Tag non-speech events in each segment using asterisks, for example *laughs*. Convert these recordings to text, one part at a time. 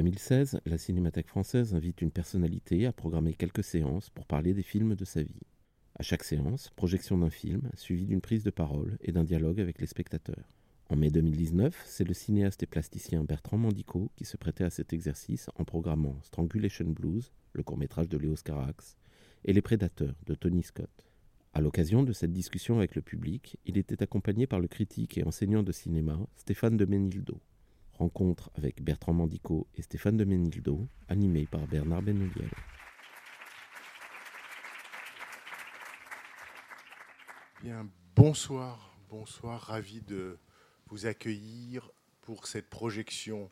2016, la Cinémathèque française invite une personnalité à programmer quelques séances pour parler des films de sa vie. À chaque séance, projection d'un film, suivie d'une prise de parole et d'un dialogue avec les spectateurs. En mai 2019, c'est le cinéaste et plasticien Bertrand Mandico qui se prêtait à cet exercice en programmant Strangulation Blues, le court-métrage de Léos Carax, et Les Prédateurs de Tony Scott. À l'occasion de cette discussion avec le public, il était accompagné par le critique et enseignant de cinéma Stéphane de Menildo. Rencontre avec Bertrand Mandico et Stéphane de Menildo, animée par Bernard Benoliel. Bien, bonsoir, bonsoir, ravi de vous accueillir pour cette projection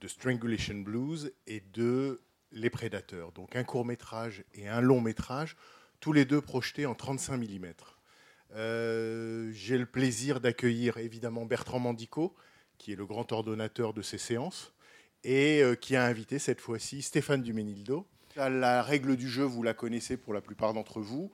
de Strangulation Blues et de Les Prédateurs. Donc un court métrage et un long métrage, tous les deux projetés en 35 mm. Euh, J'ai le plaisir d'accueillir évidemment Bertrand Mandico, qui est le grand ordonnateur de ces séances, et euh, qui a invité cette fois-ci Stéphane Duménildo. La règle du jeu, vous la connaissez pour la plupart d'entre vous.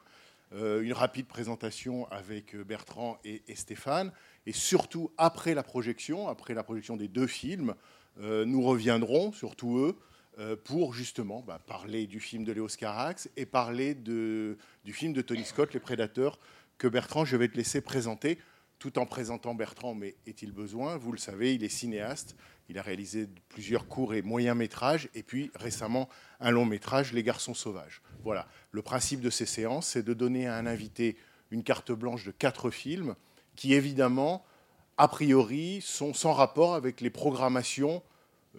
Euh, une rapide présentation avec euh, Bertrand et, Stéphane. Et surtout, après la projection, après la projection des deux films, nous reviendrons, surtout eux, pour justement bah, parler du film de Léos Carax et parler de, du film de Tony Scott, Les Prédateurs, que Bertrand, je vais te laisser présenter, tout en présentant Bertrand, mais est-il besoin? Vous le savez, il est cinéaste, il a réalisé plusieurs courts et moyens métrages, et puis récemment un long métrage, Les Garçons Sauvages. Voilà, le principe de ces séances, c'est de donner à un invité une carte blanche de quatre films qui, évidemment, a priori, sont sans rapport avec les programmations,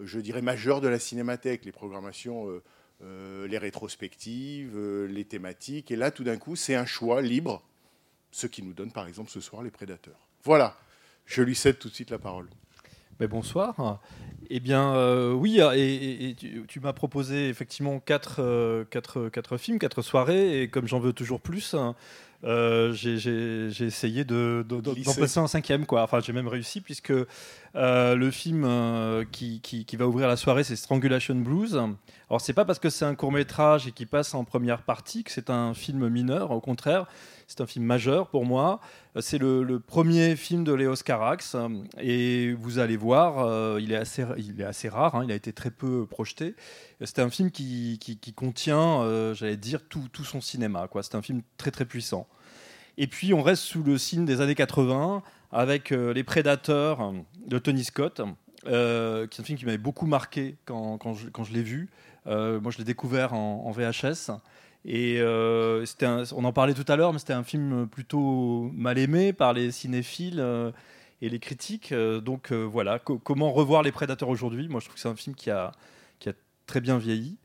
je dirais, majeures de la cinémathèque, les programmations, euh, euh, les rétrospectives, euh, les thématiques. Et là, tout d'un coup, c'est un choix libre, ce qui nous donne, par exemple, ce soir, les prédateurs. Voilà, je lui cède tout de suite la parole. Ben bonsoir. Eh bien, euh, oui, et, tu, tu m'as proposé effectivement quatre, euh, quatre, quatre, films, quatre soirées, et comme j'en veux toujours plus, euh, j'ai essayé d'en de, de, passer un cinquième. Quoi. Enfin, j'ai même réussi, puisque le film qui, qui, qui, va ouvrir la soirée, c'est Strangulation Blues. Alors, c'est pas parce que c'est un court métrage et qui passe en première partie que c'est un film mineur, au contraire. C'est un film majeur pour moi. C'est le, premier film de Léos Carax et vous allez voir, euh, il, est assez, il est assez rare, hein, il a été très peu projeté. C'est un film qui, contient, euh, j'allais dire, tout, son cinéma. C'est un film très très puissant. Et puis on reste sous le signe des années 80 avec euh, Les Prédateurs de Tony Scott, euh, qui est un film qui m'avait beaucoup marqué quand je l'ai vu. Moi je l'ai découvert en, en VHS. Et euh, un, on en parlait tout à l'heure, mais c'était un film plutôt mal aimé par les cinéphiles euh, et les critiques. Euh, donc voilà, Co comment revoir Les Prédateurs aujourd'hui? Moi, je trouve que c'est un film qui a, qui a très bien vieilli.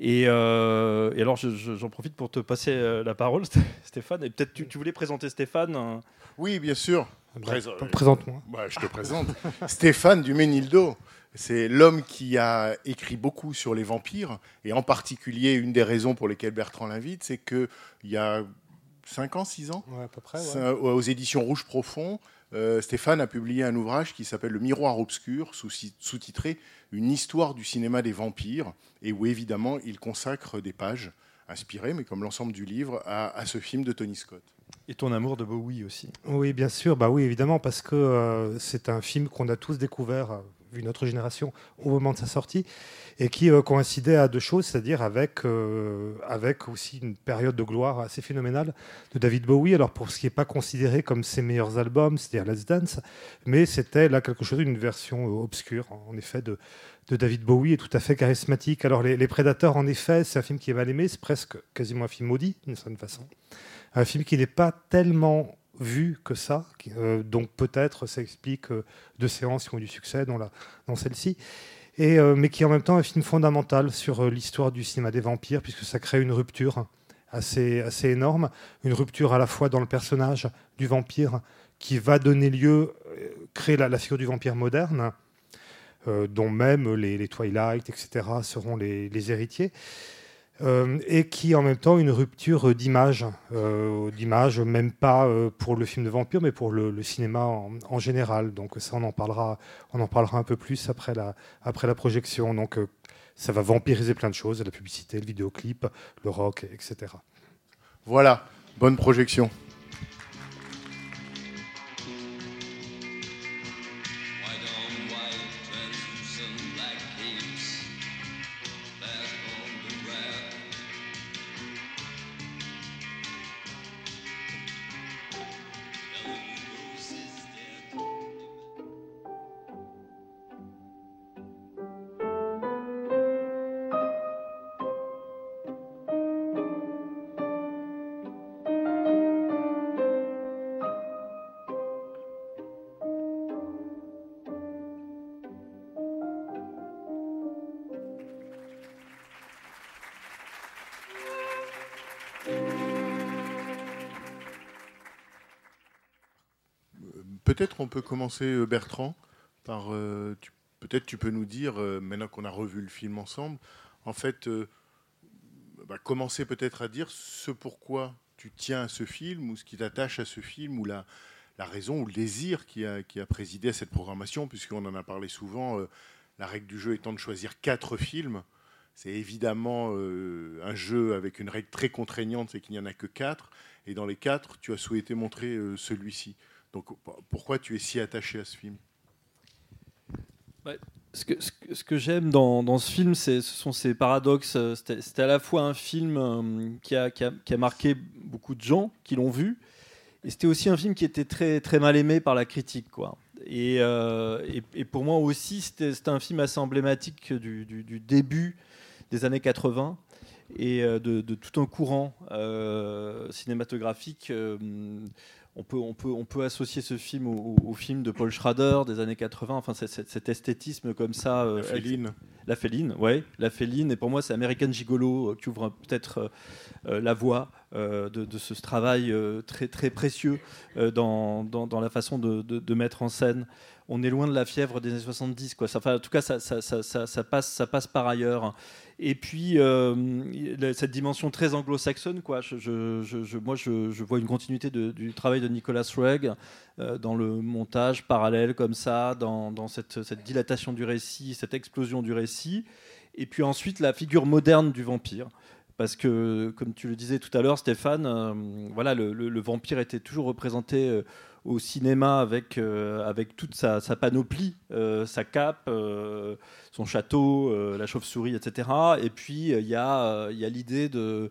Et, et alors, j'en je, je, profite pour te passer la parole, Stéphane. Et peut-être tu, tu, voulais présenter Stéphane Oui, bien sûr. Pré Présente-moi. Bah, je te présente. *laughs* Stéphane Duménildo. C'est l'homme qui a écrit beaucoup sur les vampires, et en particulier, une des raisons pour lesquelles Bertrand l'invite, c'est qu'il y a 5 ans, 6 ans, ouais, à peu près, ouais. aux éditions Rouge Profond, euh, Stéphane a publié un ouvrage qui s'appelle Le Miroir Obscur, sous-titré Une histoire du cinéma des vampires, et où évidemment il consacre des pages inspirées, mais comme l'ensemble du livre, à, à, ce film de Tony Scott. Et ton amour de Bowie aussi. Oui, bien sûr, bah oui, évidemment, parce que euh, c'est un film qu'on a tous découvert vu notre génération au moment de sa sortie, et qui euh, coïncidait à deux choses, c'est-à-dire avec, euh, avec aussi une période de gloire assez phénoménale de David Bowie. Alors pour ce qui n'est pas considéré comme ses meilleurs albums, c'est-à-dire Let's Dance, mais c'était là quelque chose, une version euh, obscure, en effet, de, de David Bowie, et tout à fait charismatique. Alors les, les Prédateurs, en effet, c'est un film qui est mal aimé, c'est presque quasiment un film maudit, d'une certaine façon. Un film qui n'est pas tellement vu que ça. Euh, donc peut-être ça explique euh, deux séances qui ont eu du succès, la, dont celle-ci. Euh, mais qui est en même temps un film fondamental sur l'histoire du cinéma des vampires, puisque ça crée une rupture assez, assez énorme. Une rupture à la fois dans le personnage du vampire, qui va donner lieu créer la, la figure du vampire moderne, dont même les, les Twilight, etc., seront les, les héritiers. Euh, et qui en même temps une rupture d'image, euh, d'image même pas euh, pour le film de vampire, mais pour le, cinéma en, général. Donc ça, on en parlera, on en parlera un peu plus après la, après la projection. Donc euh, ça va vampiriser plein de choses, la publicité, le vidéoclip, le rock, etc. Voilà, bonne projection. Peut-être on peut commencer, euh, Bertrand, par. euh, Peut-être tu peux nous dire, euh, maintenant qu'on a revu le film ensemble, en fait, bah, commencer peut-être à dire ce pourquoi tu tiens à ce film, ou ce qui t'attache à ce film, ou la, la raison ou le désir qui a, qui a présidé à cette programmation, puisqu'on en a parlé souvent, la règle du jeu étant de choisir quatre films. C'est évidemment un jeu avec une règle très contraignante, c'est qu'il n'y en a que quatre, et dans les quatre, tu as souhaité montrer celui-ci. Donc p- pourquoi tu es si attaché à ce film? Ce que, ce que- j'aime dans, ce film, ce sont ces paradoxes. C'était à la fois un film euh, qui a, marqué beaucoup de gens qui l'ont vu, et c'était aussi un film qui était très, mal aimé par la critique. Euh, et- pour moi aussi, c'était un film assez emblématique du, début des années 80 et euh, de, tout un courant cinématographique. On peut, on, peut, on peut associer ce film au, au- au film de Paul Schrader des années 80, enfin cet esthétisme comme ça. euh, La Féline la féline, ouais, la féline. Et pour moi, c'est American Gigolo euh, qui ouvre peut-être euh, la voie de, de ce travail très, très précieux dans, dans, dans la façon de, de- de mettre en scène. On est loin de la fièvre des années 70, quoi. Ça, en tout cas, ça, passe, ça passe par ailleurs. Et puis, euh, cette dimension très anglo-saxonne, quoi. Je, moi, je, vois une continuité du travail de Nicolas Roeg euh, dans le montage parallèle comme ça, dans, cette, dilatation du récit, cette explosion du récit, et puis ensuite la figure moderne du vampire. Parce que, comme tu le disais tout à l'heure, Stéphane, euh, voilà, le, vampire était toujours représenté au cinéma avec, euh, avec toute sa, panoplie, euh, sa cape, euh, son château, la chauve-souris, etc. Et puis, il y a, y a l'idée de,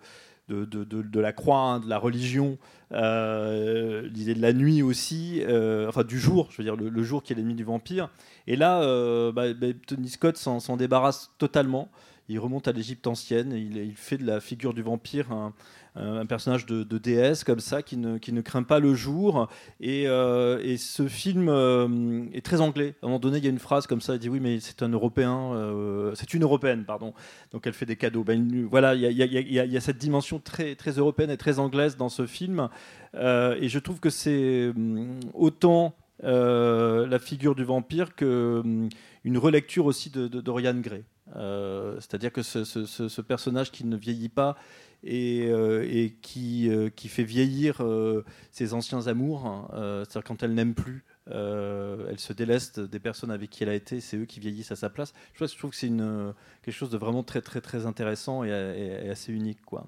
de, de- de- la croix, hein, de la religion, l'idée de la nuit aussi, enfin du jour, je veux dire le, jour qui est l'ennemi du vampire. Et là, bah, bah, Tony Scott s'en débarrasse totalement. Il remonte à l'Égypte ancienne, il, fait de la figure du vampire un, personnage de, de déesse comme ça qui ne, craint pas le jour. Et, euh, ce film euh, est très anglais. À un moment donné, il y a une phrase comme ça, il dit oui, mais c'est un Européen, euh, c'est une Européenne, pardon. Donc elle fait des cadeaux. Il- voilà, il y a, cette dimension très, européenne et très anglaise dans ce film. Et je trouve que c'est hum, autant la figure du vampire que hum, relecture aussi de, de Dorian Gray. Euh, C'est-à-dire que ce, personnage qui ne vieillit pas et, euh, euh, qui fait vieillir ses anciens amours, hein, c'est-à-dire quand elle n'aime plus, elle se déleste des personnes avec qui elle a été, c'est eux qui vieillissent à sa place. Je, trouve- je trouve que c'est quelque chose de vraiment très très très intéressant et, assez unique. Quoi.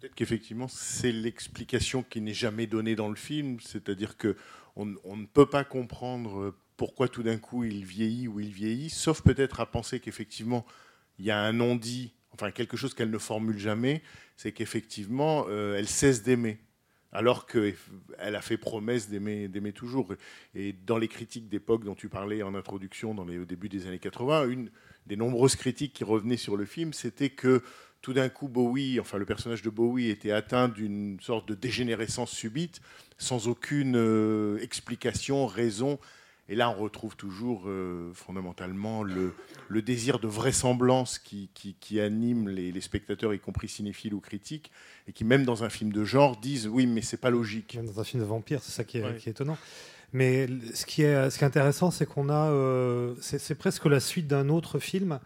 Peut-être qu'effectivement, c'est l'explication qui n'est jamais donnée dans le film, c'est-à-dire que on, ne peut pas comprendre pourquoi tout d'un coup il vieillit ou il vieillit, sauf peut-être à penser qu'effectivement il y a un non-dit, enfin quelque chose qu'elle ne formule jamais, c'est qu'effectivement euh, elle cesse d'aimer, alors qu'elle a fait promesse d'aimer, toujours. Et dans les critiques d'époque dont tu parlais en introduction, dans les, au début des années 80, une des nombreuses critiques qui revenaient sur le film, c'était que tout d'un coup, Bowie, enfin le personnage de Bowie était atteint d'une sorte de dégénérescence subite, sans aucune euh, explication, raison. Et là, on retrouve toujours euh, fondamentalement le, le désir de vraisemblance qui, qui- qui anime les, les spectateurs, y compris cinéphiles ou critiques, et qui, même dans un film de genre, disent oui, mais c'est pas logique. Même dans un film de vampire, c'est ça qui est, Ouais. qui est étonnant. Mais ce qui est, ce qui est intéressant, c'est qu'on a, euh, c'est presque la suite d'un autre film,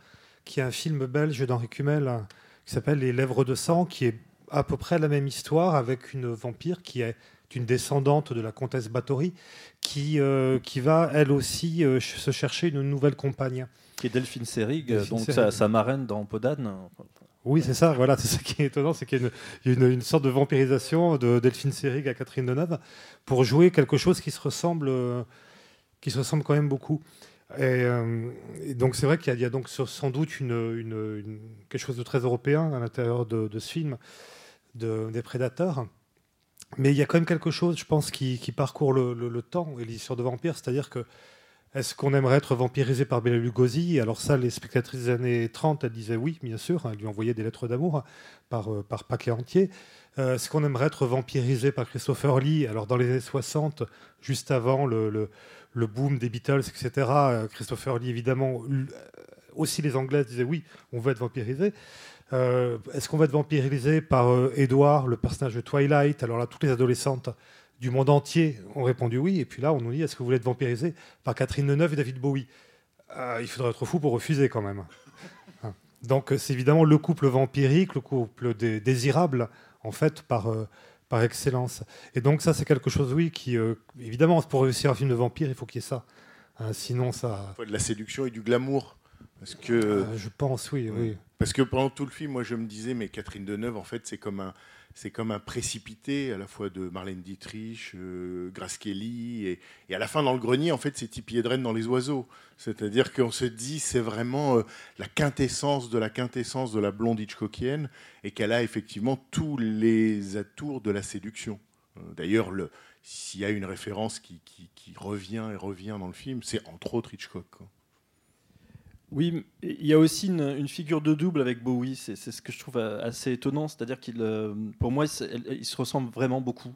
qui est un film belge d'Henri Cumel, qui s'appelle Les Lèvres de sang, qui est à peu près la même histoire avec une vampire qui est une descendante de la comtesse Bathory, qui, euh, qui va elle aussi euh, se chercher une nouvelle compagne. Qui est Delphine Seyrig, Delphine donc Seyrig. sa, sa marraine dans Podane. Oui, c'est ça, voilà, c'est ça qui est étonnant, c'est qu'il y a une, une- sorte de vampirisation de Delphine Seyrig à Catherine Deneuve pour jouer quelque chose qui se ressemble, euh, qui se ressemble quand même beaucoup. Et, euh, et donc c'est vrai qu'il y a, il y a donc sans doute une, une- une- quelque chose de très européen à l'intérieur de, de ce film, de- des prédateurs. Mais il y a quand même quelque chose, je pense, qui, parcourt le, temps et l'histoire de vampire, c'est-à-dire que est-ce qu'on aimerait être vampirisé par Bela Lugosi? Alors ça, les spectatrices des années 30, elles disaient oui, bien sûr. Elles lui envoyaient des lettres d'amour par, euh, par paquet entier. Euh, est-ce qu'on aimerait être vampirisé par Christopher Lee? Alors dans les années 60, juste avant le, le, boom des Beatles, etc., euh, Christopher Lee, évidemment, aussi les Anglaises disaient oui, on veut être vampirisé. Euh, est-ce qu'on va être vampirisé par euh, le personnage de Twilight? Alors là, toutes les adolescentes du monde entier ont répondu oui. Et puis là, on nous dit est-ce que vous voulez être vampirisé par Catherine Deneuve et David Bowie? Euh, Il faudrait être fou pour refuser quand même. Hein. Donc c'est évidemment le couple vampirique, le couple dé- désirable, en fait, par, euh, par excellence. Et donc ça, c'est quelque chose, oui, qui, évidemment, pour réussir un film de vampire, il faut qu'il y ait ça. Hein, sinon, ça... Faut de la séduction et du glamour. Parce que, Euh, je pense, oui, oui. parce que pendant tout le film, moi je me disais, mais Catherine Deneuve, en fait, c'est comme un, c'est comme un précipité à la fois de Marlène Dietrich, euh, Grace Kelly, et, et à la fin dans le grenier, en fait, c'est Tippi Hedren dans Les Oiseaux. C'est-à-dire qu'on se dit, c'est vraiment euh, la quintessence de la quintessence de la blonde Hitchcockienne, et qu'elle a effectivement tous les atours de la séduction. Euh, D'ailleurs, le- s'il y a une référence qui, qui- qui revient et revient dans le film, c'est entre autres Hitchcock. quoi. Oui, il y a aussi une, figure de double avec Bowie, c'est ce que je trouve euh, assez étonnant, c'est-à-dire qu'il, euh, pour moi, ils se ressemblent vraiment beaucoup.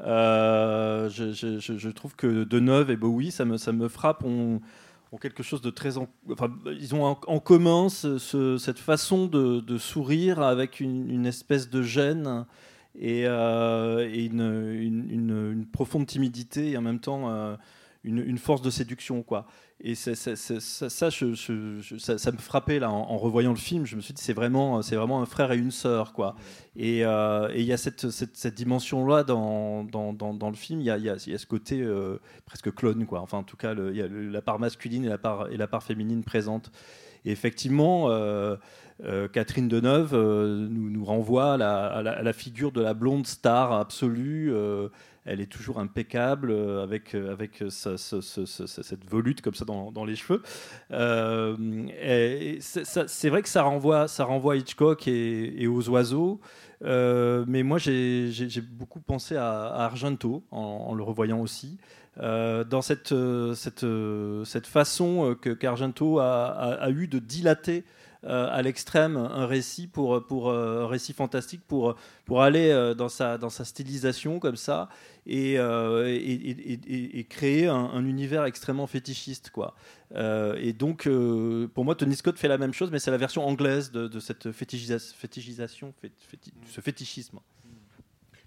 Euh, je, trouve que Deneuve et Bowie, ça me, ça me frappe, ont, quelque chose de très... en- enfin, ils ont en, commun ce- ce- cette façon de, sourire avec une, espèce de gêne et, une, profonde timidité et en même temps une, une force de séduction, quoi. Et ça, ça, je- je- me frappait là en, en revoyant le film. Je me suis dit c'est vraiment, c'est vraiment un frère et une sœur quoi. Et euh, et il y a cette, cette, cette dimension là dans, dans, dans, dans le film. Il y a, y a, y a ce côté euh, presque clone quoi. Enfin en tout cas il y a le- la part masculine et la part et la part féminine présente. Et effectivement, euh, euh, Catherine Deneuve euh, nous, nous renvoie à la, à la- à la figure de la blonde star absolue. Euh, elle est toujours impeccable euh, avec, euh, avec ce- cette volute comme ça dans, les cheveux. Euh, c'est vrai que ça renvoie, ça renvoie à Hitchcock et, aux oiseaux. Euh, mais moi, j'ai beaucoup pensé à, Argento en, le revoyant aussi. Euh, dans cette, euh, cette, euh, cette façon euh, qu'Argento a, a- a eu de dilater euh, à l'extrême un récit pour, pour euh, un récit fantastique pour, pour aller euh, dans, sa, dans sa stylisation comme ça et, euh, et, et- et- et créer un, un univers extrêmement fétichiste quoi. Euh, et donc euh, pour moi Tony Scott fait la même chose mais c'est la version anglaise de, de cette fétichisa- fétichisation fét- féti- ce fétichisme.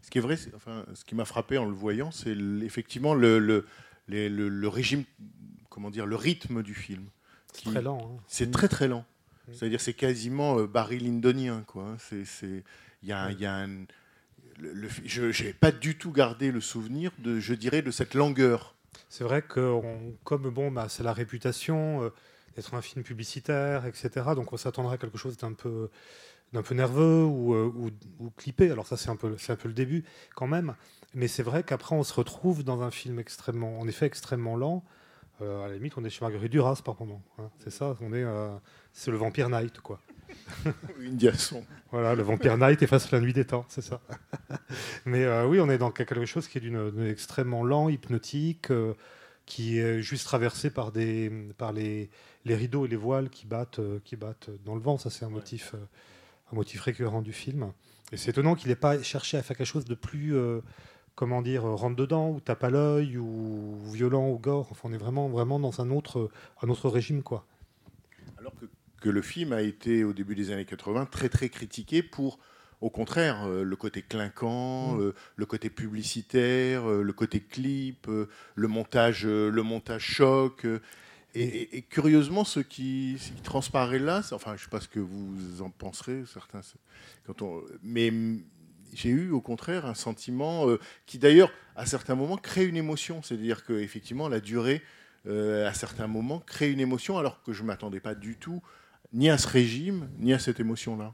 Ce qui est vrai, enfin, ce qui m'a frappé en le voyant, c'est effectivement le, le, les- le- le régime, comment dire, le rythme du film. C'est très lent. hein. C'est très très lent. C'est-à-dire c'est quasiment euh, Barry Lyndonien quoi. hein. Il y a, y je n'ai pas du tout gardé le souvenir de je dirais de cette langueur. C'est vrai que comme bon, bah, c'est la réputation euh, d'être un film publicitaire, etc. Donc on s'attendrait à quelque chose d'un peu, nerveux ou, euh, clippé. Alors ça c'est un peu, c'est un peu le début quand même. Mais c'est vrai qu'après on se retrouve dans un film extrêmement, en effet extrêmement lent. Euh, à la limite, on est chez Marguerite Duras par moment. hein. C'est ça, on est, c'est le Vampire Night quoi. *laughs* Une diason. Voilà, le Vampire Night efface la nuit des temps, c'est ça. *laughs* Mais euh, oui, on est dans quelque chose qui est d'une extrêmement lent, hypnotique, euh, qui est juste traversé par, des, par les, les rideaux et les voiles qui battent, euh, qui battent dans le vent. Ça, c'est un, motif, un motif récurrent du film. Et c'est étonnant qu'il n'ait pas cherché à faire quelque chose de plus, comment dire, rentre-dedans, ou tape à l'œil, ou violent, ou gore. Enfin, on est vraiment, vraiment dans un autre, un autre régime, quoi. Alors que, que le film a été au début des années 80 très très critiqué pour au contraire, euh, le côté clinquant, Mm. euh, le côté publicitaire, euh, le côté clip, le montage, le montage choc. et, et- et curieusement, ce qui, ce qui transparaît là, enfin, je ne sais pas ce que vous en penserez, certains, quand on, mais j'ai eu au contraire un sentiment qui d'ailleurs, à certains moments, crée une émotion. C'est-à-dire que effectivement, la durée, à certains moments, crée une émotion, alors que je ne m'attendais pas du tout ni à ce régime, ni à cette émotion-là.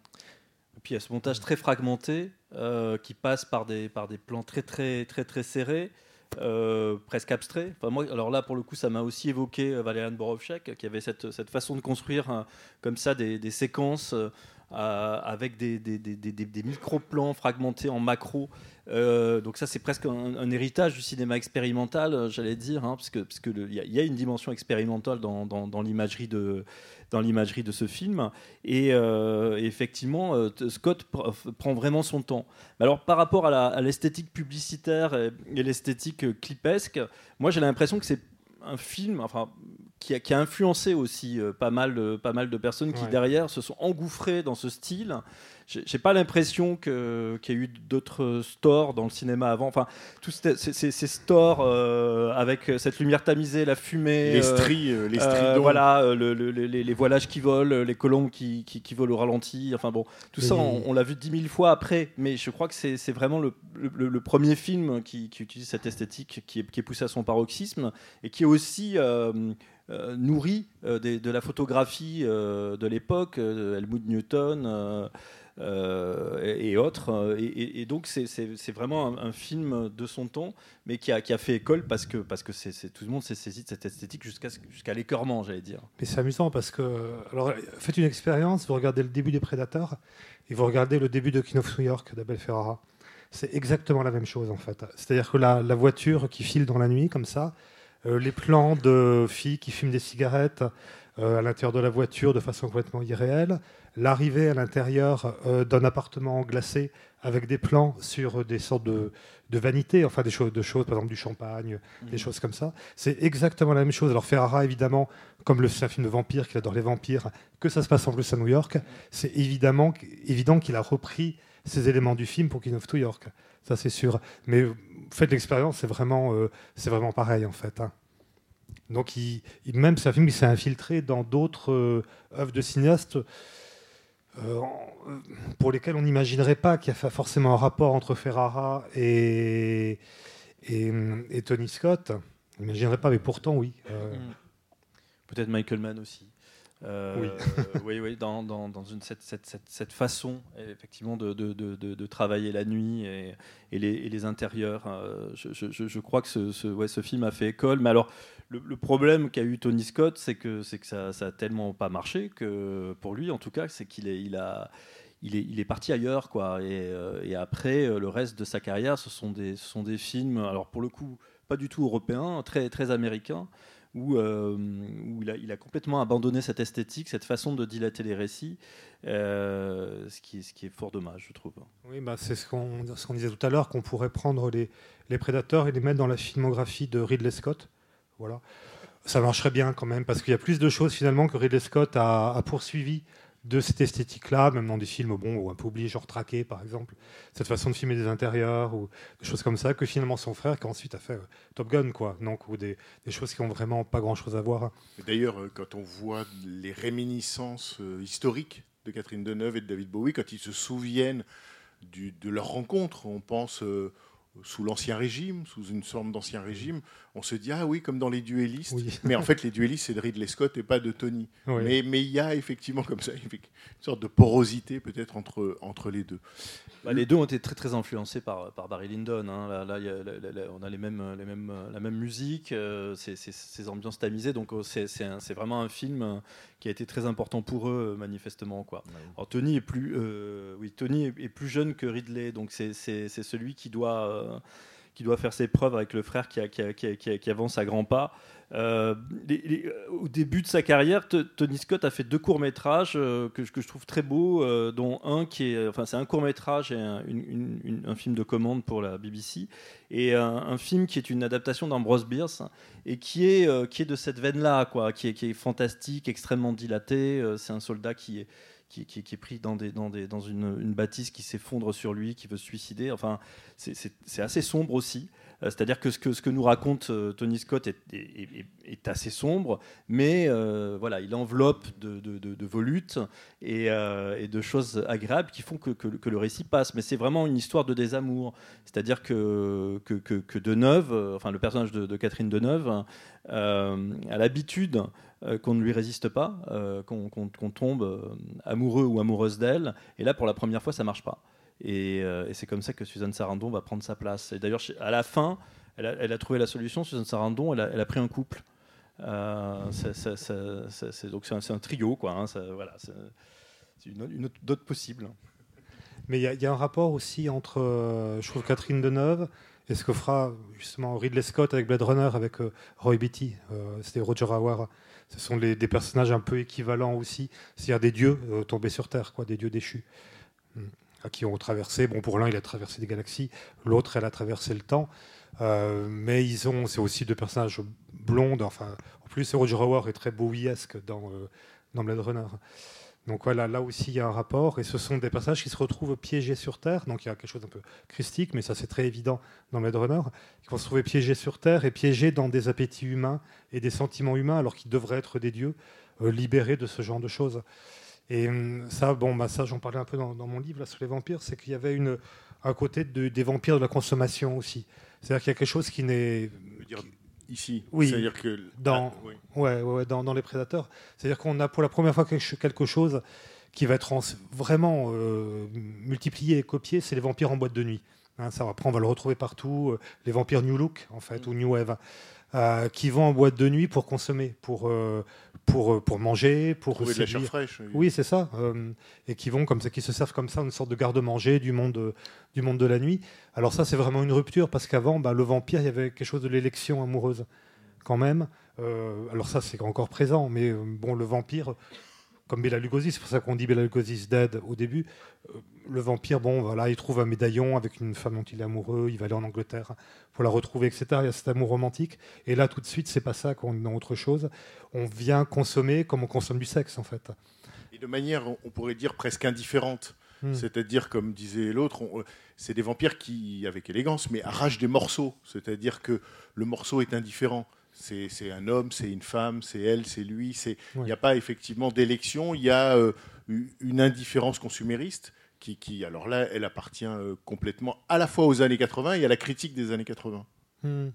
Et puis il y a ce montage très fragmenté euh, qui passe par des, par des plans très très très très serrés, euh, presque abstraits. Enfin, moi, alors là pour le coup ça m'a aussi évoqué euh, Borovchak qui avait cette, cette façon de construire euh, comme ça des, des séquences euh, avec des- des- des micro-plans fragmentés en macro. Euh, donc ça c'est presque un, héritage du cinéma expérimental, euh, j'allais dire, hein, parce que parce que il y, a- une dimension expérimentale dans, l'imagerie de dans l'imagerie de ce film. Et, euh, effectivement, Scott prend vraiment son temps. Alors, par rapport à l'esthétique publicitaire et, et l'esthétique clipesque, moi j'ai l'impression que c'est un film enfin, qui, a, qui a influencé aussi euh, pas, mal de, pas mal de personnes qui, Ouais. derrière, se sont engouffrées dans ce style. J'ai pas l'impression qu'il y a eu d'autres stores dans le cinéma avant. Enfin, tous ces, stores euh, avec cette lumière tamisée, la fumée. Les euh, stries, euh, les stridons. voilà, le- le- le- les, les voilages qui volent, les colombes qui, qui, qui volent au ralenti. Enfin bon, tout ça, on, on l'a vu dix mille fois après, mais je crois que c'est vraiment le, premier film qui, qui utilise cette esthétique, qui est, qui est poussé à son paroxysme et qui est aussi euh, nourri euh, de la photographie euh, de l'époque, Helmut Newton. et, autres. Et, donc, c'est- vraiment un, film de son temps, mais qui a, fait école parce que, tout le monde s'est saisi de cette esthétique jusqu'à l'écœurement, j'allais dire. Mais c'est amusant parce que, alors, faites une expérience, vous regardez le début des Prédateurs et vous regardez le début de King of New York d'Abel Ferrara. C'est exactement la même chose en fait. C'est-à-dire que la, voiture qui file dans la nuit comme ça, les plans de filles qui fument des cigarettes euh, à l'intérieur de la voiture de façon complètement irréelle, l'arrivée à l'intérieur euh, d'un appartement glacé avec des plans sur des sortes de, de vanités, enfin des choses, de choses, par exemple du champagne, des choses comme ça. C'est exactement la même chose. Alors Ferrara, évidemment, comme le- c'est un film de vampire, qu'il adore les vampires, que ça se passe en plus à New York, c'est évidemment évident qu'il a repris ces éléments du film pour King of New York. Ça, c'est sûr. Mais euh, faites l'expérience, c'est vraiment, euh, c'est vraiment pareil, en fait. hein. Donc, il, même c'est film qui s'est infiltré dans d'autres euh, œuvres de cinéastes euh, pour lesquelles on n'imaginerait pas qu'il y a forcément un rapport entre Ferrara et, et, Tony Scott. On n'imaginerait pas, mais pourtant, oui. Euh, Peut-être Michael Mann aussi. Euh, Oui. oui, oui, dans, dans, dans une, cette, cette, cette, cette façon effectivement de, de, de, de- travailler la nuit et, et, les, et les intérieurs. euh, je, je- je- crois que ce, ce, ouais, ce film a fait école. Mais alors, le, le problème qu'a eu Tony Scott, c'est que, que ça, ça a tellement pas marché que pour lui, en tout cas, c'est qu'il est, il a, il est, il est parti ailleurs, quoi. Et, euh, et après, euh, le reste de sa carrière, ce sont des, ce sont des films. Alors pour le coup, pas du tout européens, très, très américains où, euh, il, a, complètement abandonné cette esthétique, cette façon de dilater les récits, euh, ce, qui est, fort dommage, je trouve. Oui, bah, c'est ce qu'on disait tout à l'heure, qu'on pourrait prendre les, les prédateurs et les mettre dans la filmographie de Ridley Scott. Voilà. Ça marcherait bien quand même, parce qu'il y a plus de choses finalement que Ridley Scott a, a poursuivi de cette esthétique-là, même dans des films bon, ou un peu oubliés, genre Traqué par exemple, cette façon de filmer des intérieurs ou des choses comme ça, que finalement son frère qui ensuite a fait euh, Top Gun, quoi, donc, ou des, choses qui ont vraiment pas grand-chose à voir. D'ailleurs, euh, quand on voit les réminiscences euh, historiques de Catherine Deneuve et de David Bowie, quand ils se souviennent de leur rencontre, on pense sous l'Ancien Régime, sous une forme d'Ancien Régime, on se dit, ah oui, comme dans les duellistes. Oui. Mais en fait, les duellistes, c'est de Ridley Scott et pas de Tony. Oui. Mais mais il y a effectivement comme ça une sorte de porosité peut-être entre, entre les deux. Bah, les deux ont été très très influencés par, par Barry Lyndon. hein. Là, là, il y a- là, là, là, on a les mêmes, les mêmes, la même musique, euh, ces ambiances tamisées. Donc euh, c'est vraiment un film qui a été très important pour eux, euh, manifestement. Quoi. Alors Tony est plus, euh, oui, Tony est, est plus jeune que Ridley, donc c'est celui qui doit, euh, qui doit faire ses preuves avec le frère qui, qui, a- qui a- qui a- qui avance à grands pas. Euh, euh, au début de sa carrière, Tony Scott a fait deux courts métrages que, je- que je trouve très beaux, euh, dont un qui est, enfin c'est un court métrage et un, film de commande pour la BBC, et un, film qui est une adaptation d'Ambrose Bierce et qui est, euh, qui est de cette veine-là, quoi, qui est, fantastique, extrêmement dilaté. Euh, c'est un soldat qui est qui, est pris dans, des, dans, des, dans une, une bâtisse qui s'effondre sur lui, qui veut se suicider. Enfin, c'est assez sombre aussi. Euh, C'est-à-dire que ce, que ce que nous raconte euh, Tony Scott est, assez sombre, mais euh, voilà, il enveloppe de, volutes et, de choses agréables qui font que, le récit passe. Mais c'est vraiment une histoire de désamour. C'est-à-dire que, que, que, Deneuve, enfin le personnage de, Catherine Deneuve, a l'habitude qu'on ne lui résiste pas, qu'on tombe amoureux ou amoureuse d'elle. Et là, pour la première fois, ça marche pas. Et, euh, et c'est comme ça que Suzanne Sarandon va prendre sa place. Et d'ailleurs, à la fin, elle a, trouvé la solution. Suzanne Sarandon, elle a, pris un couple. Euh, donc c'est un, un trio, quoi. hein, voilà, c'est une, autre- possible. Mais il y, a- un rapport aussi entre, euh, je trouve, Catherine Deneuve et ce que fera justement Ridley Scott avec Blade Runner, avec Roy Beatty, c'était Roger Howard. Ce sont des personnages un peu équivalents aussi, c'est-à-dire des dieux tombés sur Terre, quoi, des dieux déchus, Hmm. Qui ont traversé. Bon, pour l'un, il a traversé des galaxies, l'autre, elle a traversé le temps. Euh, mais ils ont, c'est aussi deux personnages blondes. Enfin, en plus, Roger Howard est très Bowie-esque dans, euh, dans Blade Runner. Donc voilà, là aussi il y a un rapport, et ce sont des personnages qui se retrouvent piégés sur Terre, donc il y a quelque chose d'un peu christique, mais ça c'est très évident dans Blade Runner, qui vont se trouver piégés sur Terre et piégés dans des appétits humains et des sentiments humains, alors qu'ils devraient être des dieux, euh, libérés de ce genre de choses. Et hum, ça, bon, bah, ça j'en parlais un peu dans, dans mon livre là, sur les vampires, c'est qu'il y avait une, un côté de- des vampires de la consommation aussi. C'est-à-dire qu'il y a quelque chose qui n'est ici, Oui. c'est-à-dire que Dans- Ah, oui. Ouais, ouais, dans, dans les prédateurs. C'est-à-dire qu'on a pour la première fois quelque, chose qui va être en- vraiment euh, multiplié et copié, c'est les vampires en boîte de nuit. Hein, ça, après, on va le retrouver partout. euh, les vampires New Look, en fait, ou New Wave, euh, qui vont en boîte de nuit pour consommer, pour, euh, pour, euh, pour manger, pour Trouver de la chair fraîche. Oui, c'est ça. euh, et qui vont comme ça, qui se servent comme ça, une sorte de garde-manger du monde, euh, du monde de la nuit. Alors ça, c'est vraiment une rupture parce qu'avant, bah, le vampire, il y avait quelque chose de l'élection amoureuse, quand même. Euh, alors ça, c'est encore présent, mais bon, le vampire, comme Bela Lugosi, c'est pour ça qu'on dit Bela Lugosi's dead au début. euh, le vampire, bon, voilà, il trouve un médaillon avec une femme dont il est amoureux, il va aller en Angleterre pour la retrouver, etc. Il y a cet amour romantique. Et là, tout de suite, c'est pas ça qu'on est dans autre chose. On vient consommer comme on consomme du sexe, en fait. Et de manière, on- pourrait dire, presque indifférente. Hmm. C'est-à-dire, comme disait l'autre, on- c'est des vampires qui, avec élégance, mais arrachent des morceaux. C'est-à-dire que le morceau est indifférent. C'est un homme, c'est une femme, c'est elle, c'est lui. Il Ouais. n'y a pas effectivement d'élection, il y a euh, une indifférence consumériste qui, qui, alors là, elle appartient euh, complètement à la fois aux années 80 et à la critique des années 80. Hmm.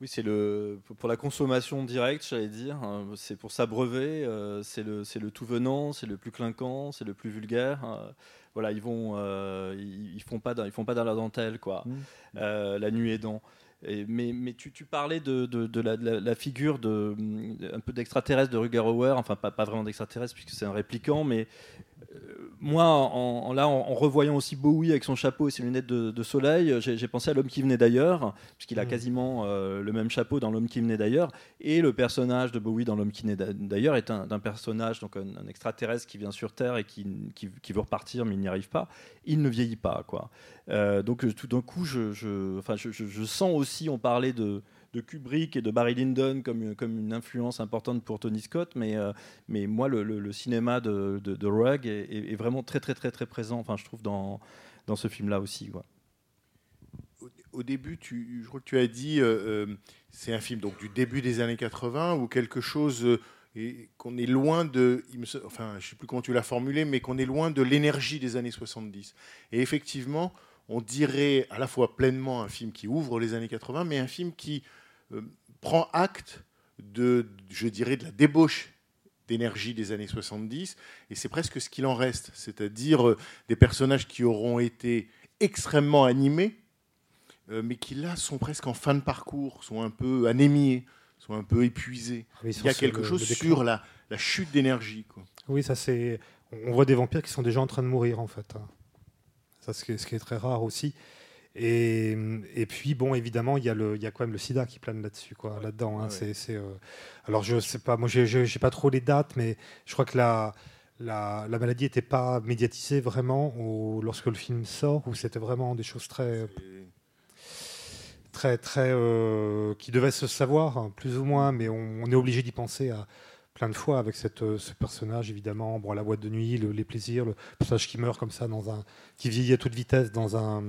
Oui, c'est le pour la consommation directe, j'allais dire. hein, C'est pour s'abreuver. euh, c'est le c'est le tout venant, c'est le plus clinquant, c'est le plus vulgaire. euh, voilà, ils vont euh, ils, ils font pas dans, ils font pas dans la dentelle quoi. euh, la nuit aidant. Mais, tu, parlais de, la, de figure un peu d'extraterrestre de Ruger Hauer, enfin pas, pas vraiment d'extraterrestre puisque c'est un répliquant, mais moi, en, en- là, en, en revoyant aussi Bowie avec son chapeau et ses lunettes de, de soleil, j'ai pensé à l'homme qui venait d'ailleurs, puisqu'il a Mm. quasiment euh, le même chapeau dans l'homme qui venait d'ailleurs, et le personnage de Bowie dans l'homme qui venait d'a- d'ailleurs est un, personnage, donc un, un extraterrestre qui vient sur Terre et qui, qui, qui veut repartir, mais il n'y arrive pas. Il ne vieillit pas, quoi. Euh, donc tout d'un coup, je, je, enfin, je sens aussi, on parlait de, de Kubrick et de Barry Lyndon comme, une- influence importante pour Tony Scott, mais, euh, mais moi, le, cinéma de, de, Roeg est, vraiment très, très, très, très présent, enfin, je trouve, dans, dans ce film-là aussi. Au, début, tu, je crois que tu as dit, euh, euh, c'est un film donc du début des années 80 ou quelque chose qu'on est loin de, enfin, je sais plus comment tu l'as formulé, mais qu'on est loin de l'énergie des années 70. Et effectivement, on dirait à la fois pleinement un film qui ouvre les années 80, mais un film qui prend acte de, je dirais, de la débauche d'énergie des années 70, et c'est presque ce qu'il en reste, c'est-à-dire euh, des personnages qui auront été extrêmement animés, euh, mais qui là sont presque en fin de parcours, sont un peu anémiés, sont un peu épuisés. Oui, Il y a quelque chose sur la, la chute d'énergie. Oui, ça c'est. On voit des vampires qui sont déjà en train de mourir en fait. hein. Ça, ce qui est très rare aussi. Et, et puis bon, évidemment, il y a y quand même le SIDA qui plane là-dessus, quoi, là-dedans. hein. Ouais, C'est, c'est, euh, Alors je sais pas, moi j'ai, j'ai pas trop les dates, mais je crois que la, la, la maladie n'était pas médiatisée vraiment au- lorsque le film sort, où c'était vraiment des choses très, très, très, euh, qui devaient se savoir, hein, plus ou moins, mais on, on est obligé d'y penser à plein de fois avec cette, euh, ce personnage, évidemment, bon, la boîte de nuit, le- les plaisirs, le personnage qui meurt comme ça, dans un, qui vieillit à toute vitesse dans un,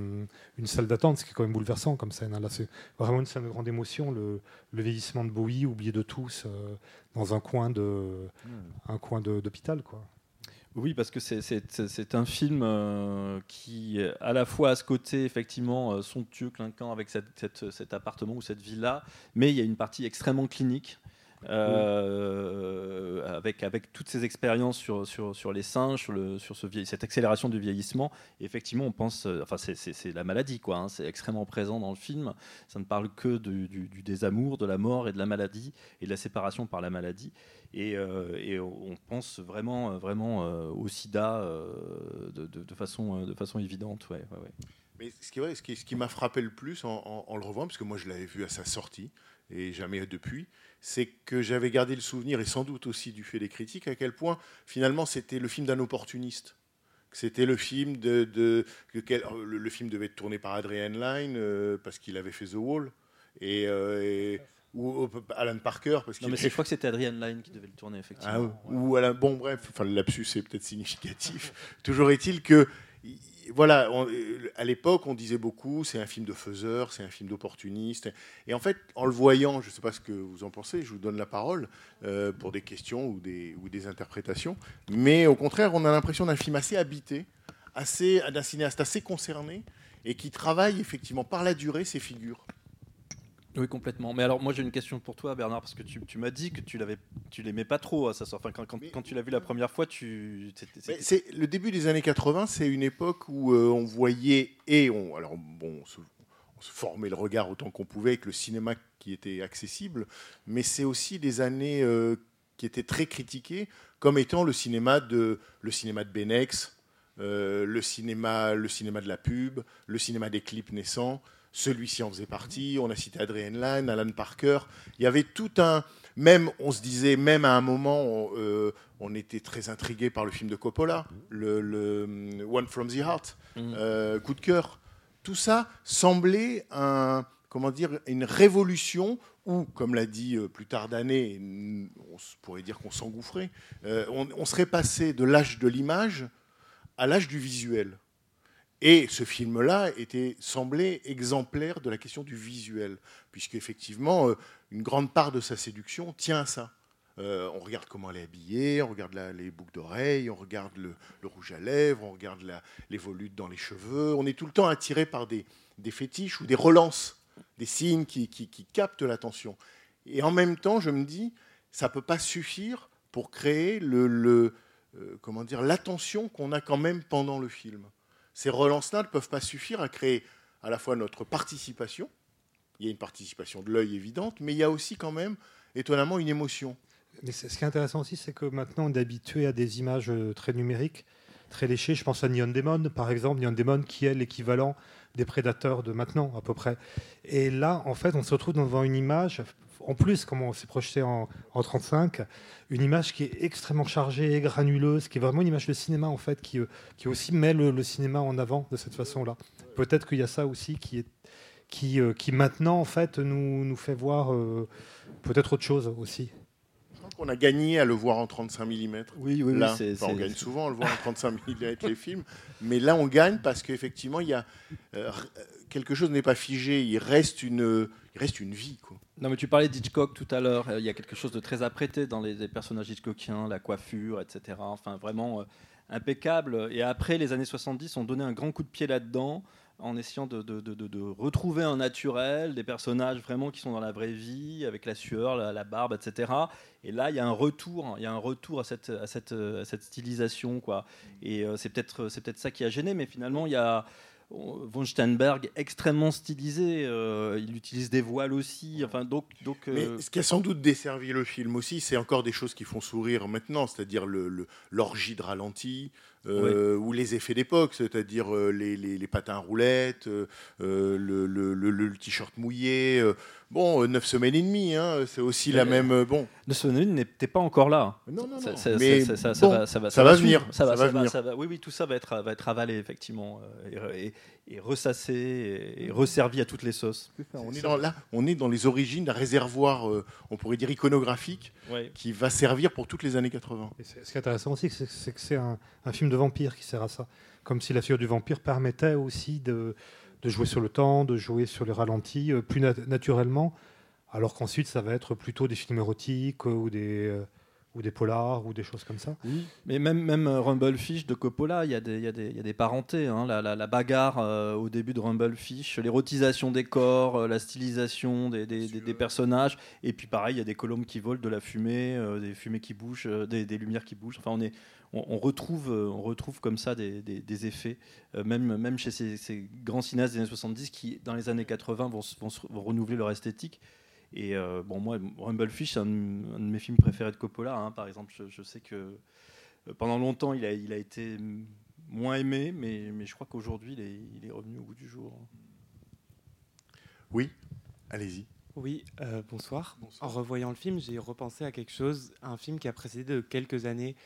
une salle d'attente, ce qui est quand même bouleversant comme scène. hein. Là, c'est vraiment une scène de grande émotion, le, le vieillissement de Bowie, oublié de tous, euh, dans un coin de, un coin d'hôpital, quoi. Oui, parce que c'est- un film euh, qui, euh, à la fois, a ce côté effectivement euh, somptueux, clinquant avec cette- cette- cet appartement ou cette villa, mais il y a une partie extrêmement clinique. Euh, avec, toutes ces expériences sur, les singes, sur, cette accélération du vieillissement. Effectivement, on pense, euh, enfin, c'est- la maladie, quoi. hein, c'est extrêmement présent dans le film. Ça ne parle que du, désamour, de la mort et de la maladie, et de la séparation par la maladie. Et, euh, on pense vraiment, vraiment au sida de, façon, de façon évidente. Ouais. Mais ce qui, m'a frappé le plus en- en le revoyant, parce que moi je l'avais vu à sa sortie et jamais depuis, c'est que j'avais gardé le souvenir, et sans doute aussi du fait des critiques, à quel point finalement c'était le film d'un opportuniste. C'était le film de, de- quel- le, le film devait être tourné par Adrian Lyne euh, parce qu'il avait fait The Wall et, euh, et- ou ou Alan Parker parce Non, qu'il mais c'est- je crois que c'était Adrian Lyne qui devait le tourner, ah, effectivement. Ouais. ou Alain, bon bref, enfin le lapsus est peut-être significatif. *laughs* Toujours est-il que voilà, euh, à l'époque on disait beaucoup, c'est un film de faiseur, c'est un film d'opportuniste. Et en fait, en le voyant, je ne sais pas ce que vous en pensez, je vous donne la parole euh, pour des questions ou des, ou des interprétations. Mais au contraire, on a l'impression d'un film assez habité, assez d'un cinéaste assez concerné et qui travaille effectivement par la durée ses figures. Oui, complètement. Mais alors, moi, j'ai une question pour toi, Bernard, parce que tu, tu m'as dit que tu l'avais, tu l'aimais pas trop à sa sortie. Enfin, quand, quand, Mais- quand tu l'as vu la première fois, tu. c'est le début des années 80, c'est une époque où euh, on voyait et on alors bon, on se, on se formait le regard autant qu'on pouvait avec le cinéma qui était accessible, mais c'est aussi des années euh, qui étaient très critiquées comme étant le cinéma de le cinéma de Benex, euh, le cinéma le cinéma de la pub, le cinéma des clips naissants. Celui-ci en faisait partie. On a cité Adrian Lyne, Alan Parker. Il y avait tout un même, on se disait, même à un moment, on, euh, on était très intrigué par le film de Coppola, le, le, hum, One from the Heart, Mhm. euh, coup de cœur. Tout ça semblait un, comment dire, une révolution où, comme l'a dit euh, plus tard d'année, on s- pourrait dire qu'on s'engouffrait. Euh, on, on serait passé de l'âge de l'image à l'âge du visuel. Et ce film-là était semblait exemplaire de la question du visuel, puisque effectivement, euh, une grande part de sa séduction tient à ça. Euh, on regarde comment elle est habillée, on regarde les boucles d'oreilles, on regarde le, rouge à lèvres, on regarde la- les volutes dans les cheveux. On est tout le temps attiré par des, fétiches ou des relances, des signes qui, captent l'attention. Et en même temps, je me dis, ça peut pas suffire pour créer euh, l'attention qu'on a quand même pendant le film. Ces relances-là ne peuvent pas suffire à créer à la fois notre participation. Il y a une participation de l'œil évidente, mais il y a aussi quand même, étonnamment, une émotion. Mais ce qui est intéressant aussi, c'est que maintenant on est habitué à des images euh, très numériques, très léchées. Je pense à Neon Demon, par exemple, Neon Demon qui est l'équivalent des prédateurs de maintenant, à peu près. Et là, en fait, on se retrouve devant une image, en plus, comme on s'est projeté en, en 35, une image qui est extrêmement chargée, granuleuse, qui est vraiment une image de cinéma, en fait, qui, euh, qui aussi met le, cinéma en avant de cette façon-là. Peut-être qu'il y a ça aussi qui qui, euh, qui maintenant en fait nous, nous fait voir euh, peut-être autre chose aussi. Qu'on a gagné à le voir en 35 mm. Oui, oui, Là, oui. enfin, on gagne souvent à le voir en 35 mm les films, mais là on gagne parce qu'effectivement il y a euh, quelque chose n'est pas figé, il reste une, il reste une vie quoi. Non, mais tu parlais d'Hitchcock tout à l'heure. Il y a quelque chose de très apprêté dans les, les personnages Hitchcockiens, la coiffure, etc. Enfin, vraiment euh, impeccable. Et après, les années 70 ont donné un grand coup de pied là-dedans en essayant de, de- de- de- de retrouver un naturel, des personnages vraiment qui sont dans la vraie vie, avec la sueur, la, la barbe, etc. Et là, il y a un retour, il y a un retour à cette, à cette, à cette stylisation, quoi. Et euh, c'est peut-être, c'est peut-être ça qui a gêné, mais finalement, il y a euh, von Steinberg extrêmement stylisé. euh, il utilise des voiles aussi. Enfin, donc, donc. Mais euh, ce qui a sans doute desservi le film aussi, c'est encore des choses qui font sourire maintenant, c'est-à-dire le- le- l'orgie de ralenti, euh, ou les effets d'époque, c'est-à-dire euh, les, patins à roulettes, euh, le- le t-shirt mouillé. Euh, bon, euh, neuf semaines et demie, hein, c'est aussi la Euh, même. euh, bon, De Sonone n'était pas encore là. non, non, Ça, non. ça- mais ça- ça- ça bon, va, ça va, ça va suivre. venir, Ça va, venir. ça va. Oui, oui, tout ça va être, va être avalé effectivement euh, et, et- et ressassé et, et resservi à toutes les sauces. on est dans, là, on est dans les origines d'un réservoir, euh, on pourrait dire iconographique, Ouais. qui va servir pour toutes les années 80. Et c'est- ce qui est intéressant aussi, c'est c'est que c'est un, un film de vampire qui sert à ça. Comme si la figure du vampire permettait aussi de, de jouer sur le temps, de jouer sur les ralentis euh, plus nat- naturellement, alors qu'ensuite ça va être plutôt des films érotiques euh, ou des, euh, ou des polars ou des choses comme ça. Mais même, même euh, Rumblefish de Coppola, il y, a des- il y, y a des parentés. hein. La, la- la bagarre euh, au début de Rumblefish, l'érotisation des corps, euh, la stylisation des, des- des- des personnages. Et puis pareil, il y a des colombes qui volent, de la fumée, euh, des fumées qui bougent, des, des lumières qui bougent. Enfin, on, est, on, on retrouve, on retrouve comme ça des, des- des effets, même, même chez ces, ces grands cinéastes des années 70 qui, dans les années 80, vont, vont renouveler leur esthétique. Et euh, bon, moi, Rumblefish, c'est un, de un de mes films préférés de Coppola. hein. Par exemple, je, je sais que euh, pendant longtemps, il a, il a été moins aimé, mais, mais je crois qu'aujourd'hui, il est, il est revenu au goût du jour. Oui, allez-y. Oui, euh, bonsoir. Bonsoir. En revoyant le film, j'ai repensé à quelque chose, un film qui a précédé de quelques années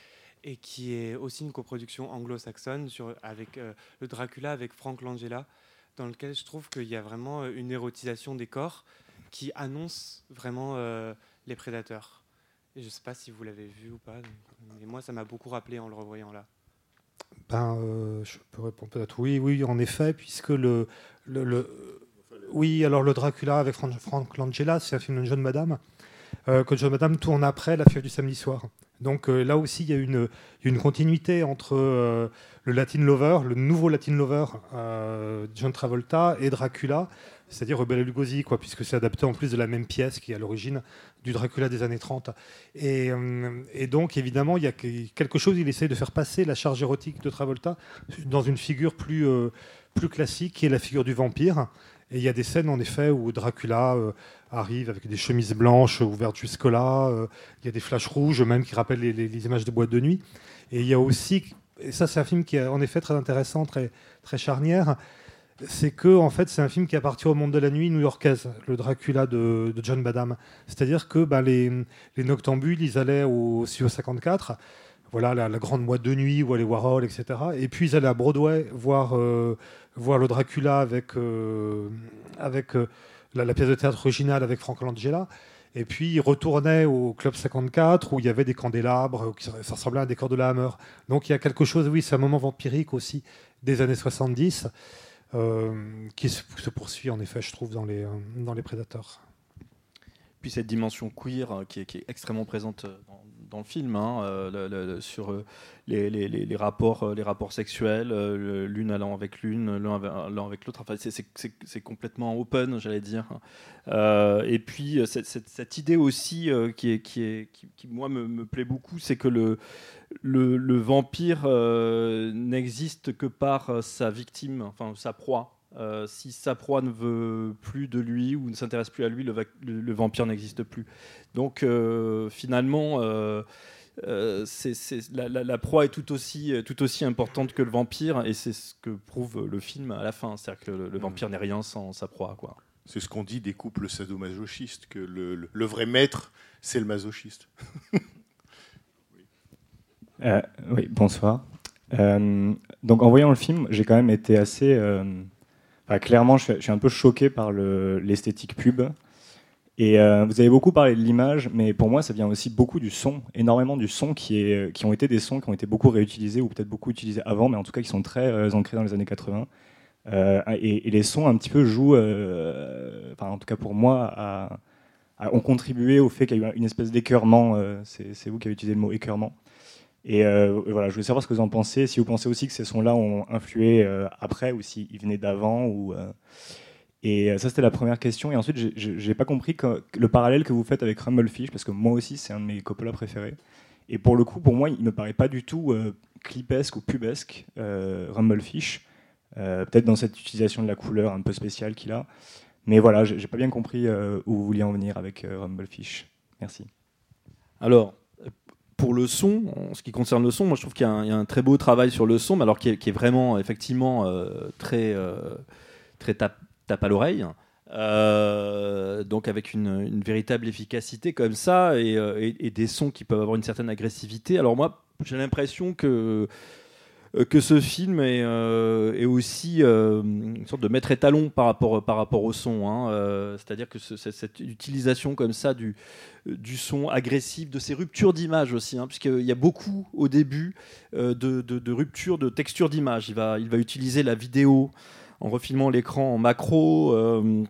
et qui est aussi une coproduction anglo-saxonne sur- avec euh, le Dracula avec Frank Langella, dans lequel je trouve qu'il y a vraiment une érotisation des corps qui annonce vraiment euh, les prédateurs. Je ne sais pas si vous l'avez vu ou pas, mais moi ça m'a beaucoup rappelé en le revoyant là. Ben, euh, je peux répondre peut-être oui, oui, en effet, puisque le, oui, alors le Dracula avec Fran- Frank Langella, c'est un film de Jeune Madame, euh, que Jeune Madame tourne après La Fièvre du samedi soir. Donc là aussi, il y a une, une continuité entre le Latin Lover, le nouveau Latin Lover, John Travolta, et Dracula, c'est-à-dire Bela Lugosi, puisque c'est adapté en plus de la même pièce qui est à l'origine du Dracula des années 30. Et, euh, et donc, évidemment, il y a que- quelque chose, il essaie de faire passer la charge érotique de Travolta dans une figure plus, euh, plus classique, qui est la figure du vampire. Et il y a des scènes, en effet, où Dracula euh, arrive avec des chemises blanches ouvertes jusque-là. il y a des flashs rouges, même, qui rappellent les, images de boîte de nuit. Et il y a aussi, et ça, c'est un film qui est en effet très intéressant, très charnière, c'est que en fait c'est un film qui appartient au monde de la nuit new-yorkaise, le Dracula de, John Badham. C'est-à-dire que bah, les, les noctambules, ils allaient au Studio 54, voilà la, grande boîte de nuit où allaient Warhol, etc. Et puis ils allaient à Broadway voir, euh, le Dracula avec, euh, euh, la, pièce de théâtre originale avec Frank Langella. Et puis ils retournaient au Club 54 où il y avait des candélabres, qui- ça ressemblait à un décor de la Hammer. Donc il y a quelque chose, oui, c'est un moment vampirique aussi des années 70 euh, qui se, poursuit en effet, je trouve, dans les, euh, dans les prédateurs. Puis cette dimension queer euh, qui est, qui est extrêmement présente euh, dans, dans le film, hein, euh, sur euh, les, rapports, euh, les rapports sexuels, l'une allant avec l'une, l'un avec, l'autre. Enfin, c'est- complètement open, j'allais dire. Et puis cette, idée aussi qui, est, qui, est, qui, moi me, plaît beaucoup, c'est que le, le, vampire n'existe que par sa victime, enfin sa proie. Euh, si sa proie ne veut plus de lui ou ne s'intéresse plus à lui, le, va- le- le vampire n'existe plus. Donc euh, finalement, euh, euh, la, la- la proie est tout aussi, tout aussi importante que le vampire, et c'est ce que prouve le film à la fin. C'est-à-dire que le, le vampire n'est rien sans sa proie. Quoi. C'est ce qu'on dit des couples sadomasochistes, que le, le- le vrai maître, c'est le masochiste. *laughs* Euh, oui, bonsoir. Euh, donc en voyant le film, j'ai quand même été assez... clairement, je suis, un peu choqué par le- l'esthétique pub. Et euh, vous avez beaucoup parlé de l'image, mais pour moi, ça vient aussi beaucoup du son, énormément du son qui, ont été des sons qui ont été beaucoup réutilisés ou peut-être beaucoup utilisés avant, mais en tout cas qui sont très euh, ancrés dans les années 80. Euh, et, les sons un petit peu jouent, enfin en tout cas pour moi, ont contribué au fait qu'il y a eu une espèce d'écœurement. c'est vous qui avez utilisé le mot écœurement. Et euh, voilà, je voulais savoir ce que vous en pensez. Si vous pensez aussi que ces sons-là ont influé euh, après ou s'ils venaient d'avant. Ou, euh, Et ça, c'était la première question. Et ensuite, j'ai- pas compris le parallèle que vous faites avec Rumblefish, parce que moi aussi, c'est un de mes Coppola préférés. Et pour le coup, pour moi, il me paraît pas du tout clipesque ou pubesque, Rumblefish. Peut-être dans cette utilisation de la couleur un peu spéciale qu'il a. Mais voilà, j'ai pas bien compris où vous vouliez en venir avec Rumblefish. Merci. Alors, pour le son, en ce qui concerne le son, moi je trouve qu'il y, a un- très beau travail sur le son, mais alors qui est, vraiment effectivement euh, très, euh, très tape, à l'oreille. Euh, donc avec une, véritable efficacité comme ça et, des sons qui peuvent avoir une certaine agressivité. Alors moi j'ai l'impression que que ce film est, euh, aussi euh, une sorte de maître étalon par rapport, au son. hein. Euh, C'est-à-dire que ce- cette, utilisation comme ça du, son agressif, de ces ruptures d'image aussi, hein, puisqu'il y a beaucoup au début euh, de, ruptures de texture d'image. Il va, il va utiliser la vidéo en refilmant l'écran en macro. euh,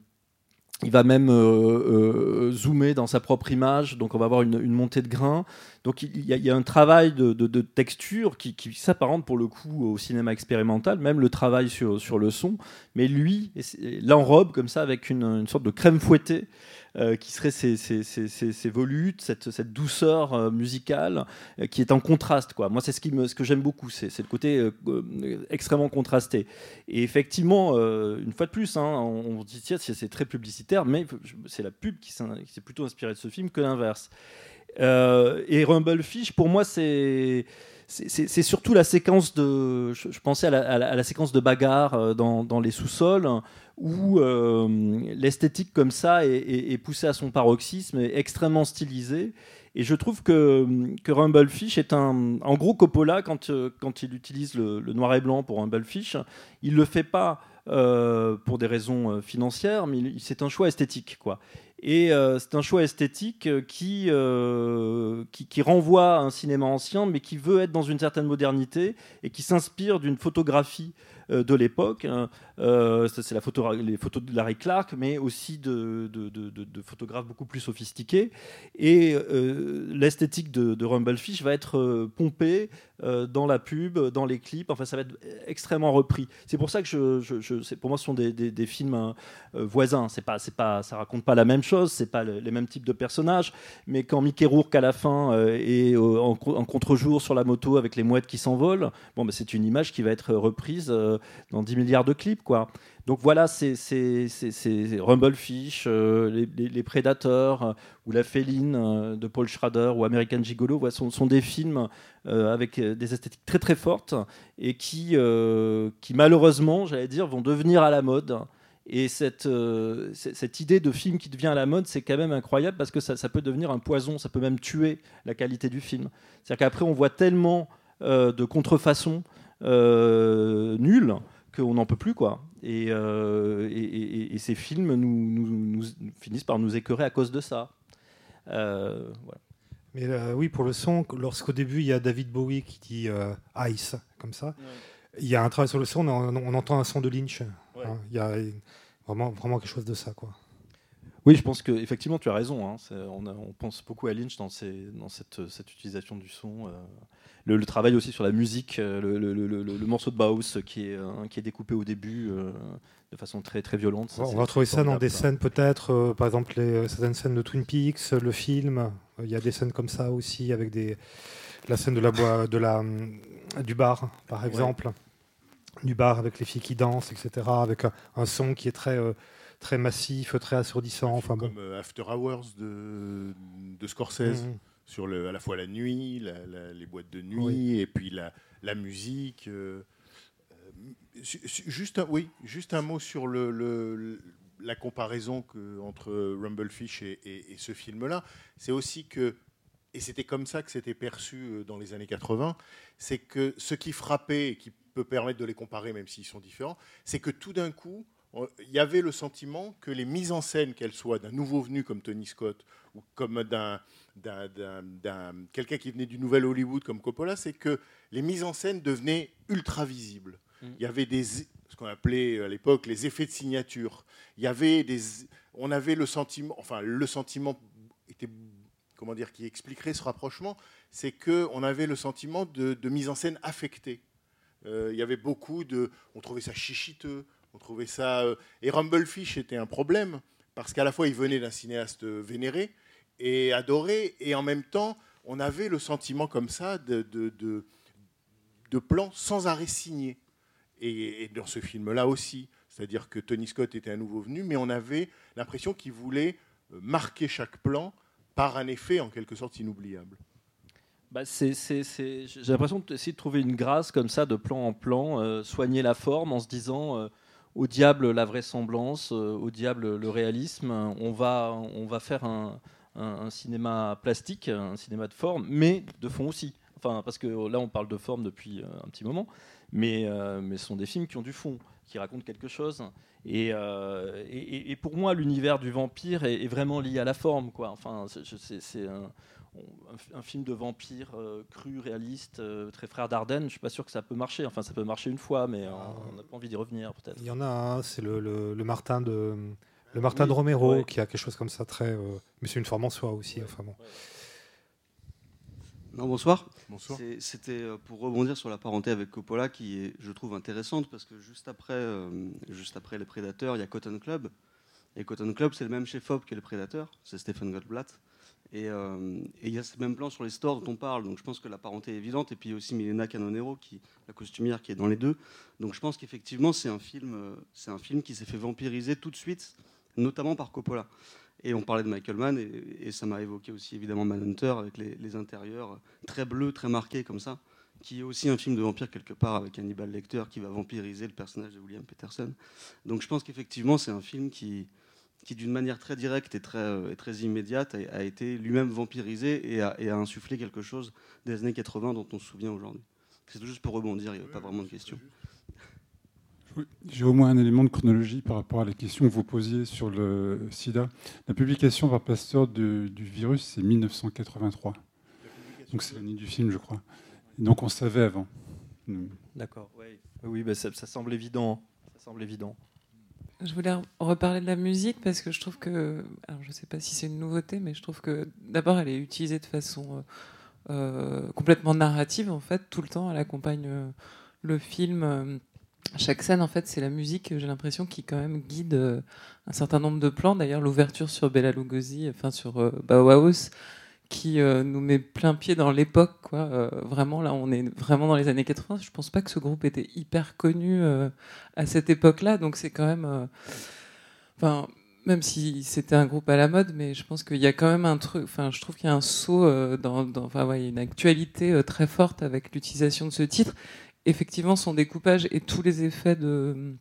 il va même euh, euh, zoomer dans sa propre image, donc on va avoir une, montée de grain. Donc il y, a- un travail de, texture qui, s'apparente pour le coup au cinéma expérimental, même le travail sur, le son. Mais lui l'enrobe comme ça avec une sorte de crème fouettée euh, qui serait ces, ces, ces- ces- volutes, cette, cette douceur euh, musicale euh, qui est en contraste. Quoi. Moi, c'est ce, ce que j'aime beaucoup, c'est le côté extrêmement contrasté. Et effectivement, une fois de plus, hein, on, on dit tiens, c'est très publicitaire, mais c'est la pub qui s'est plutôt inspirée de ce film que l'inverse. Et Rumblefish, pour moi, c'est c'est- surtout la séquence de. Je, pensais à la, séquence de bagarre euh, dans, les sous-sols où euh, l'esthétique comme ça est, poussée à son paroxysme, extrêmement stylisée. Et je trouve que, que Rumblefish est un. En gros, Coppola, quand, euh, quand il utilise le, noir et blanc pour Rumblefish, il le fait pas pour des raisons financières, mais c'est un choix esthétique. quoi. Et euh, c'est un choix esthétique euh, qui, euh, qui, renvoie à un cinéma ancien, mais qui veut être dans une certaine modernité et qui s'inspire d'une photographie de l'époque. hein. Euh, c'est la photo, les photos de Larry Clark, mais aussi de, photographes beaucoup plus sophistiqués. Et euh, l'esthétique de, Rumblefish va être euh, pompée euh, dans la pub, dans les clips. Enfin, ça va être extrêmement repris. C'est pour ça que je, pour moi, ce sont des, films hein, euh, voisins. C'est pas, c'est pas, ça raconte pas la même chose. C'est pas le- les mêmes types de personnages. Mais quand Mickey Rourke à la fin euh, est euh, en, co- en contre-jour sur la moto avec les mouettes qui s'envolent, bon, bah, c'est une image qui va être reprise euh, dans 10 milliards de clips, quoi. Donc voilà, c'est Rumblefish, euh, les, les- les Prédateurs euh, ou La Féline euh, de Paul Schrader ou American Gigolo voilà, sont, sont des films euh, avec euh, des esthétiques très très fortes et qui, euh, qui malheureusement, j'allais dire, vont devenir à la mode. Et cette, euh, cette idée de film qui devient à la mode, c'est quand même incroyable parce que ça, ça peut devenir un poison, ça peut même tuer la qualité du film. C'est-à-dire qu'après, on voit tellement euh, de contrefaçons euh, nulles qu'on n'en peut plus. quoi. Et, euh, et- et- et ces films nous, nous- nous- finissent par nous écœurer à cause de ça. Euh, voilà. Mais euh, oui, pour le son, lorsqu'au début il y a David Bowie qui dit euh, Ice, comme ça, il y a un travail sur le son, on, on entend un son de Lynch. Hein, Il y a vraiment, vraiment quelque chose de ça. Quoi. Oui, je pense que effectivement tu as raison. hein. On, a- on pense beaucoup à Lynch dans, ces- dans cette, cette utilisation du son. euh. Le, le travail aussi sur la musique, euh, le, morceau de Bauhaus qui est, qui est découpé au début euh, de façon très, très violente. Ça, on va retrouver ça dans des scènes peut-être, euh, par exemple les, certaines scènes de Twin Peaks, le film. Il y a des scènes comme ça aussi, avec des, la scène de la, boi- de la, du bar, par exemple. Du bar avec les filles qui dansent, etc. Avec un, un son qui est très, très massif, très assourdissant. Enfin, bon. Comme euh, After Hours de, de Scorsese, Mhm. sur le, à la fois la nuit, la- la- les boîtes de nuit, Oui. et puis la, la musique. euh, juste, un, oui, juste un mot sur le, la comparaison que, entre Rumblefish et, et- et ce film-là. C'est aussi que, et c'était comme ça que c'était perçu euh, dans les années 80, c'est que ce qui frappait, et qui peut permettre de les comparer même s'ils sont différents, c'est que tout d'un coup, il y avait le sentiment que les mises en scène, qu'elles soient d'un nouveau venu comme Tony Scott ou comme d'un, quelqu'un qui venait du nouvel Hollywood comme Coppola, c'est que les mises en scène devenaient ultra visibles. Il y avait des, ce qu'on appelait à l'époque les effets de signature. Il y avait des, on avait le sentiment, enfin le sentiment était, comment dire, qui expliquerait ce rapprochement, c'est que on avait le sentiment de, de mise en scène affectée. Euh, il y avait beaucoup de, on trouvait ça chichiteux, on trouvait ça, euh, et Rumblefish était un problème parce qu'à la fois il venait d'un cinéaste vénéré et adoré, et en même temps on avait le sentiment comme ça de, de, de, plans sans arrêt signés. Et, dans ce film-là aussi, c'est-à-dire que Tony Scott était un nouveau venu, mais on avait l'impression qu'il voulait euh, marquer chaque plan par un effet en quelque sorte inoubliable. Bah, c'est- c'est- J'ai l'impression d'essayer de trouver une grâce comme ça, de plan en plan, euh, soigner la forme en se disant au diable la vraisemblance, euh, au diable le réalisme. On va, on va faire un, un- cinéma plastique, un cinéma de forme, mais de fond aussi. Enfin, parce que là, on parle de forme depuis euh, un petit moment, mais, euh, mais ce sont des films qui ont du fond, qui racontent quelque chose. Et, et- pour moi, l'univers du vampire est, vraiment lié à la forme. Quoi. Enfin, c'est- un fi- un film de vampire euh, cru, réaliste, euh, très frère d'Ardenne. Je suis pas sûr que ça peut marcher. Enfin, ça peut marcher une fois, mais on n'a pas envie d'y revenir peut-être. Il y en a un, c'est le, le- le Martin de le Martin Oui, de Romero ouais. qui a quelque chose comme ça très. euh, mais c'est une forme en soi aussi. Enfin bon. Non, bonsoir. Bonsoir. C'était pour rebondir sur la parenté avec Coppola qui est, je trouve, intéressante parce que juste après, euh, juste après Les Prédateurs, il y a Cotton Club. Et Cotton Club, c'est le même chef-op que Les Prédateurs, c'est Stephen Goldblatt. Et euh, et il y a ce même plan sur les stores dont on parle, donc je pense que la parenté est évidente. Et puis il y a aussi Milena Canonero, qui, la costumière, qui est dans les deux. Donc je pense qu'effectivement, c'est un, film, euh, un film qui s'est fait vampiriser tout de suite, notamment par Coppola. Et on parlait de Michael Mann, et, ça m'a évoqué aussi évidemment Manhunter, avec les, les intérieurs très bleus, très marqués comme ça, qui est aussi un film de vampire quelque part, avec Hannibal Lecter qui va vampiriser le personnage de William Peterson. Donc je pense qu'effectivement, c'est un film qui, qui d'une manière très directe et très, euh, et très immédiate, a, a été lui-même vampirisé et a, et a insufflé quelque chose des années 80 dont on se souvient aujourd'hui. C'est tout juste pour rebondir, il n'y a pas vraiment de question. J'ai au moins un élément de chronologie par rapport à la question que vous posiez sur le sida. La publication par Pasteur du virus, c'est 1983. Donc c'est l'année du film, je crois. Donc on savait avant. D'accord. Oui, oui bah, ça, ça semble évident. Ça semble évident. Je voulais re- reparler de la musique parce que je trouve que, alors je ne sais pas si c'est une nouveauté, mais je trouve que d'abord elle est utilisée de façon euh, euh, complètement narrative en fait, tout le temps elle accompagne euh, le film. chaque scène en fait c'est la musique, j'ai l'impression qui quand même guide un certain nombre de plans. D'ailleurs l'ouverture sur Bella Lugosi, enfin sur Bauhaus, qui euh, nous met plein pied dans l'époque. Quoi. Euh, vraiment, là, on est vraiment dans les années 80. Je pense pas que ce groupe était hyper connu euh, à cette époque-là. Donc c'est quand même... Enfin, même si c'était un groupe à la mode, mais je pense qu'il y a quand même un truc... Enfin, je trouve qu'il y a un saut dans... Enfin, ouais, il y a une actualité très forte avec l'utilisation de ce titre. Effectivement, son découpage et tous les effets de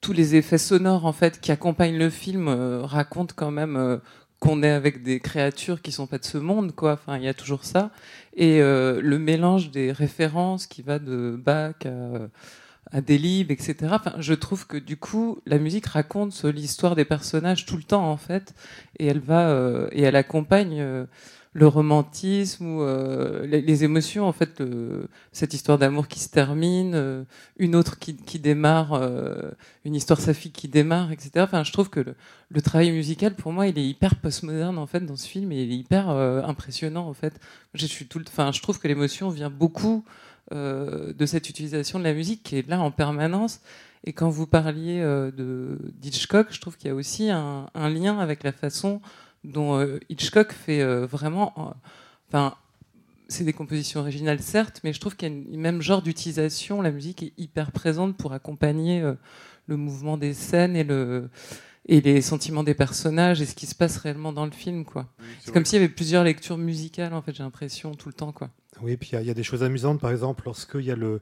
tous les effets sonores en fait qui accompagnent le film racontent quand même qu'on est avec des créatures qui sont pas de ce monde quoi. Enfin il y a toujours ça. Et euh, le mélange des références qui va de Bach à, à Delibes etc enfin je trouve que du coup la musique raconte l'histoire des personnages tout le temps en fait. Et elle va euh, et elle accompagne euh, le romantisme ou euh, les, les émotions en fait le- cette histoire d'amour qui se termine euh, une autre qui, qui démarre euh, une histoire saphique qui démarre etc enfin je trouve que le, le travail musical pour moi il est hyper postmoderne en fait dans ce film et il est hyper euh, impressionnant en fait. Je suis tout enfin je trouve que l'émotion vient beaucoup euh, de cette utilisation de la musique qui est là en permanence. Et quand vous parliez euh, de d'Hitchcock je trouve qu'il y a aussi un, un lien avec la façon dont euh, Hitchcock fait euh, vraiment euh, enfin c'est des compositions originales certes, mais je trouve qu'il y a une même genre d'utilisation. La musique est hyper présente pour accompagner euh, le mouvement des scènes et le et les sentiments des personnages et ce qui se passe réellement dans le film quoi. c'est comme s'il y avait plusieurs lectures musicales en fait, j'ai l'impression tout le temps quoi. Oui, puis il y a- il y, a des choses amusantes, par exemple, lorsqu'il y a le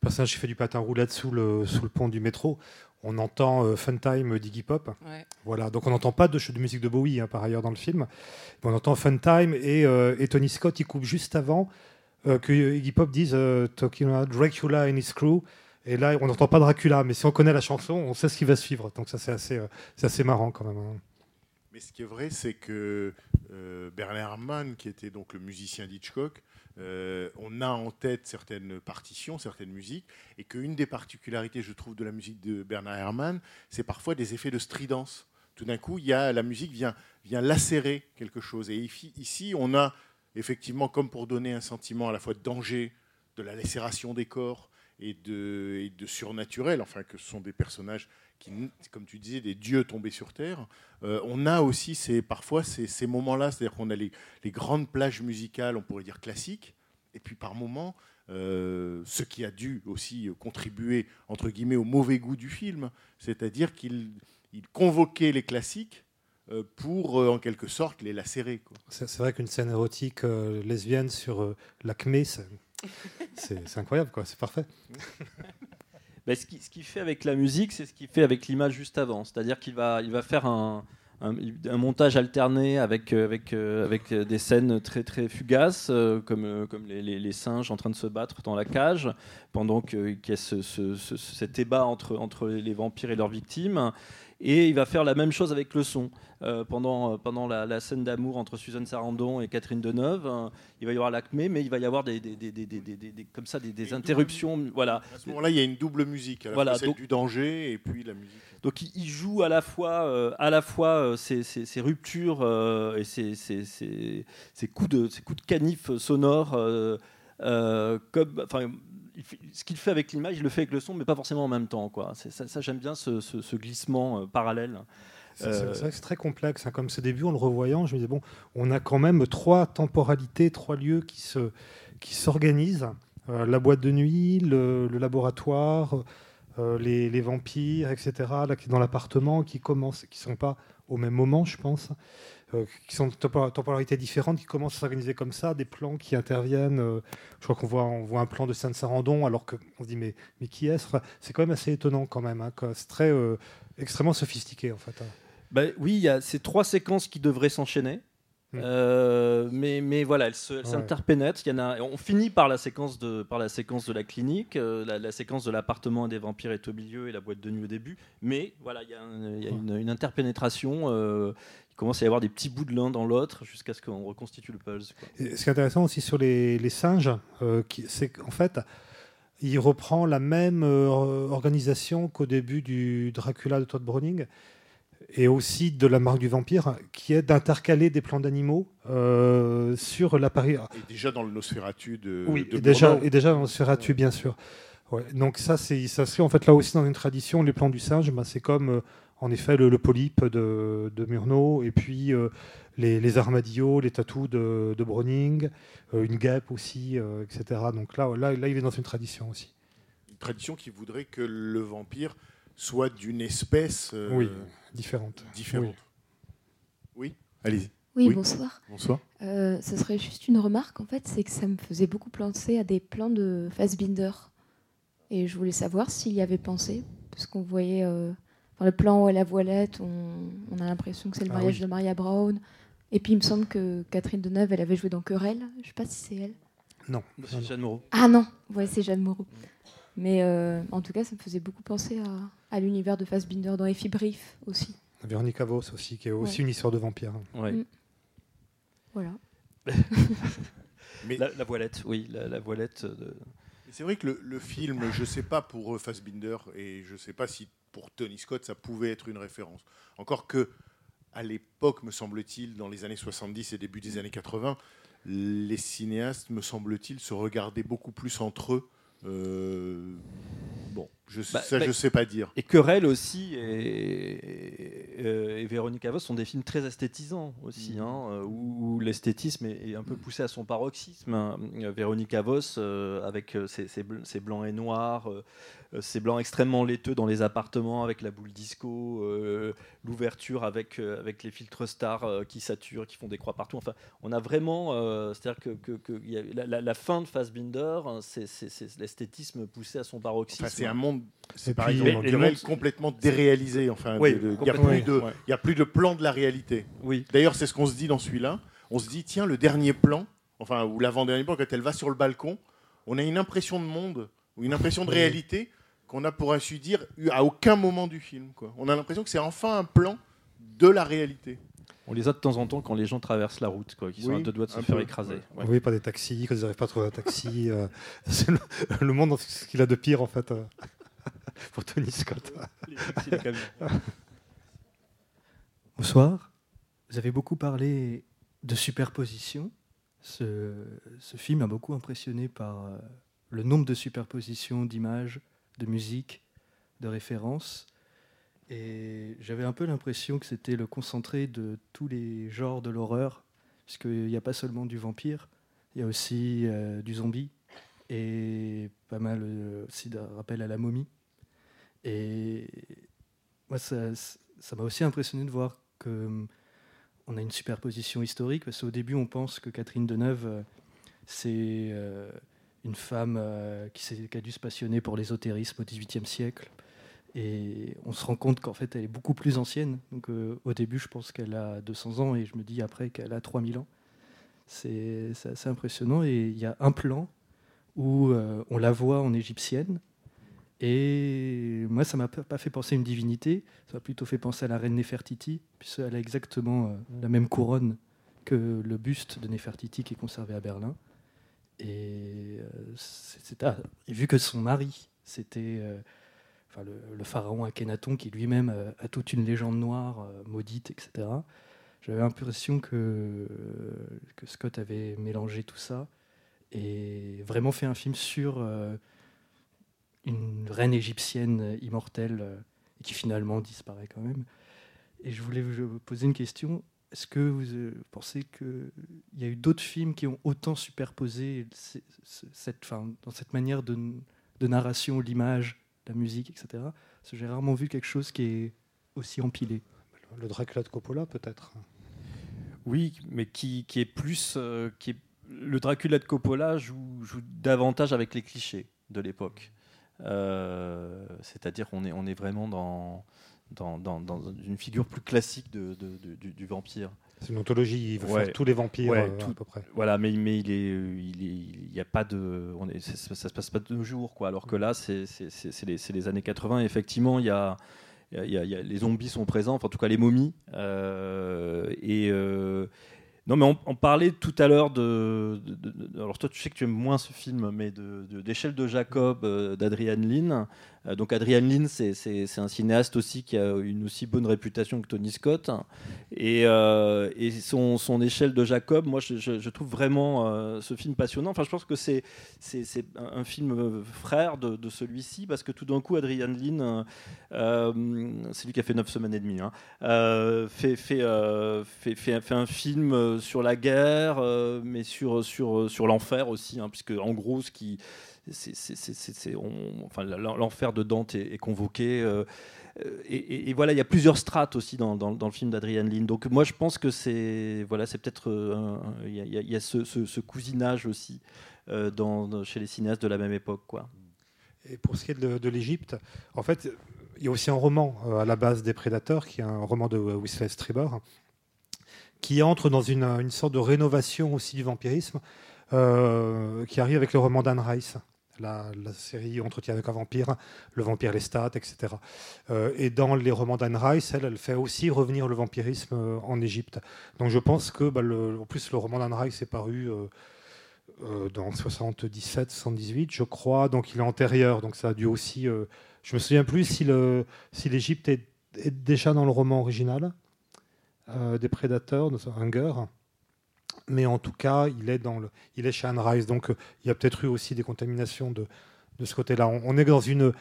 personnage qui fait du patin roulette sous le, sous le pont du métro, on entend euh, Funtime d'Iggy Pop. Ouais. Voilà, donc on n'entend pas de, de musique de Bowie, hein, par ailleurs, dans le film. Mais on entend Funtime et, euh, et Tony Scott, il coupe juste avant euh, que Iggy Pop dise euh, Talking about Dracula and his crew. Et là, on n'entend pas Dracula, mais si on connaît la chanson, on sait ce qui va suivre. Donc ça, c'est assez, euh, c'est assez marrant quand même. hein. Mais ce qui est vrai, c'est que euh, Bernard Herrmann, qui était donc le musicien d'Hitchcock, euh, on a en tête certaines partitions, certaines musiques, et qu'une des particularités, je trouve, de la musique de Bernard Herrmann, c'est parfois des effets de stridence. Tout d'un coup, il y a, la musique vient, vient lacérer quelque chose. Et ici, on a effectivement, comme pour donner un sentiment à la fois de danger, de la lacération des corps et de, et de surnaturel, enfin que ce sont des personnages qui, comme tu disais, des dieux tombés sur terre. Euh, on a aussi ces, parfois ces, ces moments-là, c'est-à-dire qu'on a les, les grandes plages musicales, on pourrait dire classiques, et puis par moments, euh, ce qui a dû aussi contribuer, entre guillemets, au mauvais goût du film, c'est-à-dire qu'il il convoquait les classiques euh, pour, en quelque sorte, les lacérer. C'est vrai qu'une scène érotique euh, lesbienne sur euh, l'acmé, c'est incroyable, quoi. C'est parfait. *laughs* Ben, ce qu'il ce fait avec la musique, c'est ce qu'il fait avec l'image juste avant. C'est-à-dire qu'il va, il va faire un, un- montage alterné avec, euh, avec, euh, avec euh, des scènes très, très fugaces, comme, comme les, singes en train de se battre dans la cage, pendant qu'il y a ce, ce- ce- cet débat entre, entre les vampires et leurs victimes. Et il va faire la même chose avec le son. Euh, pendant, pendant la, la scène d'amour entre Suzanne Sarandon et Catherine Deneuve, euh, il va y avoir l'acmé, mais il va y avoir des, des, des- des- des- des- des- comme ça, des, interruptions. Voilà. À ce moment-là, il y a une double musique, à la Voilà, fois celle donc- du danger et puis la musique. Donc il, joue à la fois, euh, à la fois euh, ces, ces- ces ruptures euh, et ces, coups de, ces coups de canif sonores, euh, euh, comme, enfin, ce qu'il fait avec l'image, il le fait avec le son, mais pas forcément en même temps. Quoi. Ça, ça, j'aime bien ce, ce- ce glissement euh, parallèle. C'est Euh, c'est vrai que c'est très complexe. hein. Comme ce début, en le revoyant, je me disais, bon, on a quand même trois temporalités, trois lieux qui se qui s'organisent. Euh, la boîte de nuit, le, le laboratoire, euh, les, les vampires, etc., là, qui- dans l'appartement, qui commencent, qui sont pas au même moment, je pense, euh, qui sont de tempo- temporalités différentes, qui commencent à s'organiser comme ça, des plans qui interviennent. euh, je crois qu'on voit, on voit un plan de Sainte-Sarandon, alors qu'on se dit, mais, mais qui est-ce? C'est quand même assez étonnant, quand même. hein, c'est très, euh, extrêmement sophistiqué, en fait. hein. Ben oui, il y a ces trois séquences qui devraient s'enchaîner. Euh, mais, mais voilà, elles Ouais. s'interpénètrent. A, on finit par la séquence de, par la, séquence de la clinique, euh, la, la séquence de l'appartement des vampires est au milieu et la boîte de nuit au début. Mais voilà, il y a, un- il y a une, une interpénétration. euh, il commence à y avoir des petits bouts de l'un dans l'autre jusqu'à ce qu'on reconstitue le puzzle. quoi. Et ce qui est intéressant aussi sur les, les singes, euh, c'est qu'en fait, il reprend la même euh, organisation qu'au début du Dracula de Todd Browning et aussi de la marque du vampire, qui est d'intercaler des plans d'animaux euh, sur l'appareil. Et déjà dans le Nosferatu de, Oui, de et déjà, Bourneau. et déjà dans Sferatu, bien sûr. Ouais, donc ça, c'est ça se fait en fait là aussi dans une tradition. Les plans du singe, ben, c'est comme euh, en effet le, le polype de, de Murnau, et puis euh, les, les armadillos, les tatous de, de Browning, euh, une guêpe aussi, euh, etc. Donc là, là, là, il est dans une tradition aussi. Une tradition qui voudrait que le vampire soit d'une espèce euh, Oui, différente. différente. Oui, allez-y. Oui, bonsoir. Bonsoir. Euh, ce serait juste une remarque, en fait, c'est que ça me faisait beaucoup penser à des plans de Fassbinder. Et je voulais savoir s'il y avait pensé, parce qu'on voyait euh, dans le plan où elle a la voilette, on, on a l'impression que c'est le Ah mariage oui. de Maria Brown. Et puis il me semble que Catherine Deneuve, elle avait joué dans Querelle. Je sais pas si c'est elle. Non. C'est Jeanne Moreau. Ah non, ouais, c'est Jeanne Moreau. Mais euh, en tout cas, ça me faisait beaucoup penser à, à l'univers de Fassbinder dans Effie Brief aussi. Véronique Avos aussi, qui est aussi Ouais. une histoire de vampire. Ouais. Mm. Voilà. *laughs* Mais- la, la voilette, oui, la, la voilette. De... Mais C'est vrai que le, le film, je ne sais pas pour euh, Fassbinder et je ne sais pas si pour Tony Scott ça pouvait être une référence. Encore que, à l'époque, me semble-t-il, dans les années 70 et début des années 80, les cinéastes, me semble-t-il, se regardaient beaucoup plus entre eux. Euh, bon, je, Bah, ça, bah, je sais pas dire. Et Querelle aussi et, et, et Véronique Avos sont des films très esthétisants aussi, hein, euh, où, où l'esthétisme est, est un peu poussé à son paroxysme. hein. Euh, Véronique Avos, euh, avec euh, ses, ses bl- ses blancs et noirs, euh, euh, ces blancs extrêmement laiteux dans les appartements avec la boule disco, euh, l'ouverture avec, euh, avec les filtres stars euh, qui saturent, qui font des croix partout. Enfin, on a vraiment, euh, c'est-à-dire que, que- que il y a- la, la- la fin de Fassbinder, hein, c'est l'esthétisme poussé à son paroxysme. Enfin, c'est un monde, c'est Et par puis, exemple et- dans et le Querelle, monde- complètement déréalisé. Enfin, Oui, il n'y a, plus de- Ouais. il y a plus de plan de la réalité. Oui. D'ailleurs, c'est ce qu'on se dit dans celui-là. On se dit, tiens, le dernier plan, enfin, ou l'avant-dernier plan, quand elle va sur le balcon, on a une impression de monde, ou une impression de Oui. réalité qu'on a, pour ainsi dire, eu à aucun moment du film. Quoi. On a l'impression que c'est enfin un plan de la réalité. On les a de temps en temps quand les gens traversent la route, quoi, qui sont Oui, à deux doigts de se faire peu, écraser. ouais. Ouais. Oui, pas des taxis, quand ils n'arrivent pas à trouver un taxi. euh, *laughs* c'est le, le monde, ce qu'il a de pire, en fait, euh, *laughs* pour Tony Scott. *laughs* Bonsoir. Vous avez beaucoup parlé de superposition. Ce, ce film m'a beaucoup impressionné par euh, le nombre de superpositions d'images, de musique, de références. Et j'avais un peu l'impression que c'était le concentré de tous les genres de l'horreur, puisqu'il n'y a pas seulement du vampire, il y a aussi euh, du zombie, et pas mal euh, aussi de rappel à la momie. Et moi, ça m'a aussi impressionné de voir que hum, on a une superposition historique parce qu'au début on pense que Catherine Deneuve euh, c'est euh, une femme euh, qui, a dû se passionner pour l'ésotérisme au XVIIIe siècle et on se rend compte qu'en fait elle est beaucoup plus ancienne. Donc euh, au début je pense qu'elle a 200 ans et je me dis après qu'elle a 3000 ans. C'est assez impressionnant et il y a un plan où euh, on la voit en égyptienne et moi, ça m'a pas fait penser à une divinité, ça m'a plutôt fait penser à la reine Néfertiti, puisqu'elle a exactement euh, la même couronne que le buste de Néfertiti qui est conservé à Berlin. Et, euh, ah, et vu que son mari, c'était euh, enfin, le, le pharaon Akhenaton, qui lui-même a toute une légende noire, euh, maudite, etc., j'avais l'impression que, que Scott avait mélangé tout ça et vraiment fait un film sur une reine égyptienne immortelle euh, et qui finalement disparaît quand même. Et je voulais vous poser une question. Est-ce que vous euh, pensez qu'il y a eu d'autres films qui ont autant superposé cette, fin, dans cette manière de, de narration, l'image, la musique, etc. Parce que j'ai rarement vu quelque chose qui est aussi empilé. Le Dracula de Coppola, peut-être. Oui, mais qui, qui est plus. euh, qui est, le Dracula de Coppola joue, joue davantage avec les clichés de l'époque. Euh, C'est-à-dire qu'on est, on est vraiment dans, dans, dans, dans une figure plus classique de, de- de- du, du vampire. C'est une anthologie, il veut faire tous les vampires, ouais, euh, tout- à peu près. Voilà, mais, mais il est, il est, il y a pas de, on est, ça, ça- se passe pas de nos jours, quoi. Alors que là, c'est, les, les années 80. Et effectivement, il y a, y a- y a- il y a- les zombies sont présents, enfin, en tout cas les momies. Euh, et euh, non, mais on, parlait tout à l'heure de, Alors toi, tu sais que tu aimes moins ce film, mais d'échelle de Jacob euh, d'Adrian Lynn. Euh, donc Adrian Lynn, c'est, un cinéaste aussi qui a une aussi bonne réputation que Tony Scott. Et, euh, et son, son échelle de Jacob, moi, je, trouve vraiment euh, ce film passionnant. Enfin, je pense que c'est, un, film frère de, celui-ci, parce que tout d'un coup, Adrian Lynn, c'est lui qui a fait 9 semaines et demie, hein, fait, fait, fait, fait, un film sur la guerre, mais sur, sur, sur l'enfer aussi, hein, puisque en gros, ce qui, enfin, l'enfer de Dante est, convoqué. euh, et, et- voilà, il y a plusieurs strates aussi dans, le film d'Adrian Lynn. Donc moi, je pense que c'est voilà, peut-être euh, il y a, ce, cousinage aussi euh, dans, chez les cinéastes de la même époque, quoi. Et pour ce qui est de, l'Égypte, en fait, il y a aussi un roman euh, à la base des Prédateurs, qui est un roman de euh, Wesley Strieber, qui entre dans une, sorte de rénovation aussi du vampirisme, euh, qui arrive avec le roman d'Anne Rice. La, série Entretien avec un vampire, Le vampire Lestat, etc. Euh, et dans les romans d'Anne Rice, elle, elle fait aussi revenir le vampirisme euh, en Égypte. Donc je pense que, bah, le- en plus, le roman d'Anne Rice est paru euh, euh, dans 77, 78, je crois, donc il est antérieur, donc ça a dû aussi. euh, je me souviens plus si l'Égypte est, déjà dans le roman original des Prédateurs, de Hunger, mais en tout cas, il est dans le, il est chez Anne Rice, donc euh, il y a peut-être eu aussi des contaminations de de ce côté-là. On, est dans une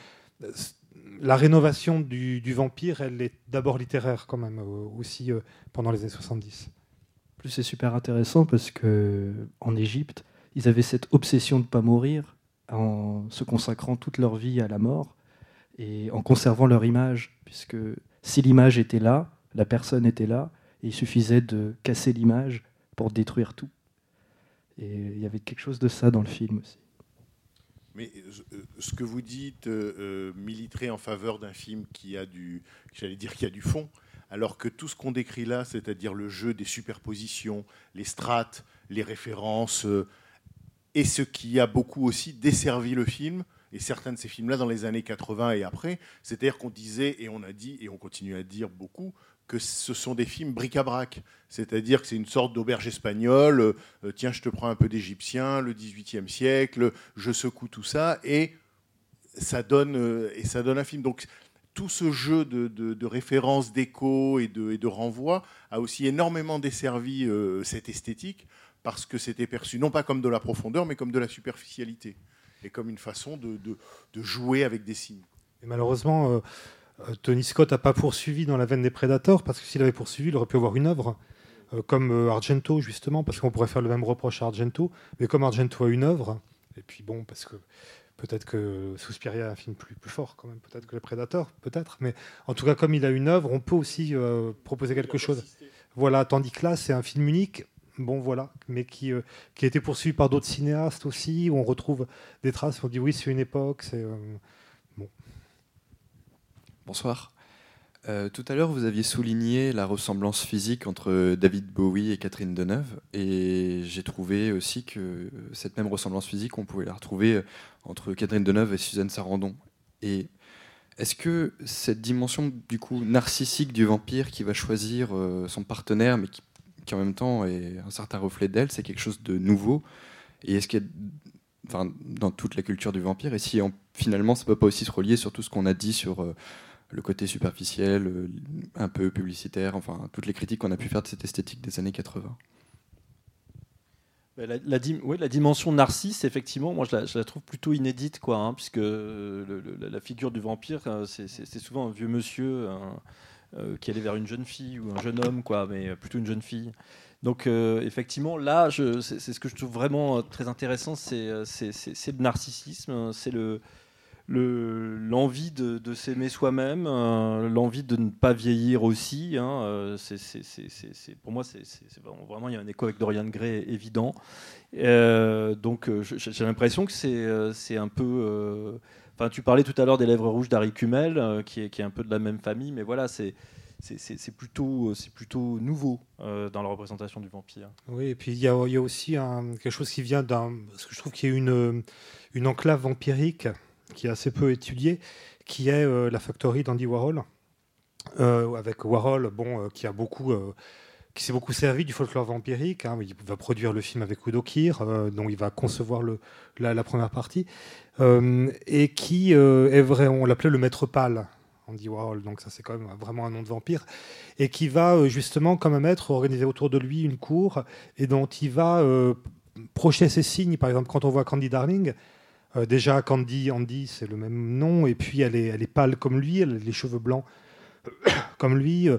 la rénovation du, du vampire, elle est d'abord littéraire quand même euh, aussi euh, pendant les années 70. En plus, c'est super intéressant parce que en Égypte, ils avaient cette obsession de ne pas mourir en se consacrant toute leur vie à la mort et en conservant leur image, puisque si l'image était là, la personne était là, et il suffisait de casser l'image pour détruire tout. Et il y avait quelque chose de ça dans le film aussi. Mais euh, ce que vous dites euh, euh, militerait en faveur d'un film qui a du, j'allais dire, qui a du fond, alors que tout ce qu'on décrit là, c'est-à-dire le jeu des superpositions, les strates, les références, euh, et ce qui a beaucoup aussi desservi le film, et certains de ces films-là dans les années 80 et après, c'est-à-dire qu'on disait, et on a dit, et on continue à dire beaucoup, que ce sont des films bric-à-brac. C'est-à-dire que c'est une sorte d'auberge espagnole, euh, tiens, je te prends un peu d'égyptien, le 18e siècle, je secoue tout ça, et ça donne, euh, et ça donne un film. Donc tout ce jeu de, références, d'écho et de, et de renvoi a aussi énormément desservi euh, cette esthétique, parce que c'était perçu non pas comme de la profondeur, mais comme de la superficialité, et comme une façon de, jouer avec des signes. Et malheureusement, Tony Scott n'a pas poursuivi dans la veine des Prédateurs, parce que s'il avait poursuivi, il aurait pu avoir une œuvre, euh, comme euh, Argento, justement, parce qu'on pourrait faire le même reproche à Argento, mais comme Argento a une œuvre, et puis bon, parce que Peut-être que Suspiria est un film plus, plus fort quand même, peut-être que Les Prédateurs, peut-être. Mais en tout cas, comme il a une œuvre, on peut aussi euh, proposer quelque chose. Voilà, tandis que là, c'est un film unique, bon voilà, mais qui, euh, qui a été poursuivi par d'autres cinéastes aussi, où on retrouve des traces, on dit oui, c'est une époque, c'est... euh, bon. Bonsoir. Euh, tout à l'heure, vous aviez souligné la ressemblance physique entre David Bowie et Catherine Deneuve, et j'ai trouvé aussi que cette même ressemblance physique, on pouvait la retrouver entre Catherine Deneuve et Suzanne Sarandon. Et est-ce que cette dimension du coup narcissique du vampire qui va choisir euh, son partenaire, mais qui, en même temps est un certain reflet d'elle, c'est quelque chose de nouveau? Et est-ce qu'il y a dans toute la culture du vampire, et si en- finalement ça peut pas aussi se relier sur tout ce qu'on a dit sur euh, le côté superficiel, euh, un peu publicitaire, enfin toutes les critiques qu'on a pu faire de cette esthétique des années 80. Bah, La, la dimension narcisse, effectivement, moi je la, trouve plutôt inédite, quoi, hein, puisque le- la- figure du vampire, euh, c'est- souvent un vieux monsieur euh, qui allait vers une jeune fille ou un jeune homme, quoi, mais plutôt une jeune fille. Donc euh, effectivement, là, c'est ce que je trouve vraiment euh, très intéressant, c'est euh, le narcissisme, euh, c'est le le- l'envie de, s'aimer soi-même, euh, l'envie de ne pas vieillir aussi. hein, euh, pour moi, vraiment, il y a un écho avec Dorian Gray évident. Euh, donc, j'ai l'impression que c'est un peu. Enfin, tu parlais tout à l'heure des lèvres rouges d'Harry Kumel, euh, qui, est, qui est un peu de la même famille, mais voilà, c'est plutôt, nouveau dans la représentation du vampire. Oui, et puis il y a, aussi quelque chose qui vient d'un. Parce que je trouve qu'il y a une, une enclave vampirique qui est assez peu étudiée, qui est euh, la factory d'Andy Warhol. Euh, avec Warhol, bon, euh, qui a beaucoup. qui s'est beaucoup servi du folklore vampirique. hein. Il va produire le film avec Udo Kier, dont il va concevoir la, la première partie, et qui est vrai, on l'appelait le maître pâle, Andy Warhol, donc ça c'est quand même vraiment un nom de vampire, et qui va justement, comme un maître, organiser autour de lui une cour, et dont il va projeter ses signes. Par exemple, quand on voit Candy Darling, euh, déjà Candy, Andy, c'est le même nom, et puis elle est, elle est pâle comme lui, elle a les cheveux blancs *coughs* comme lui. euh,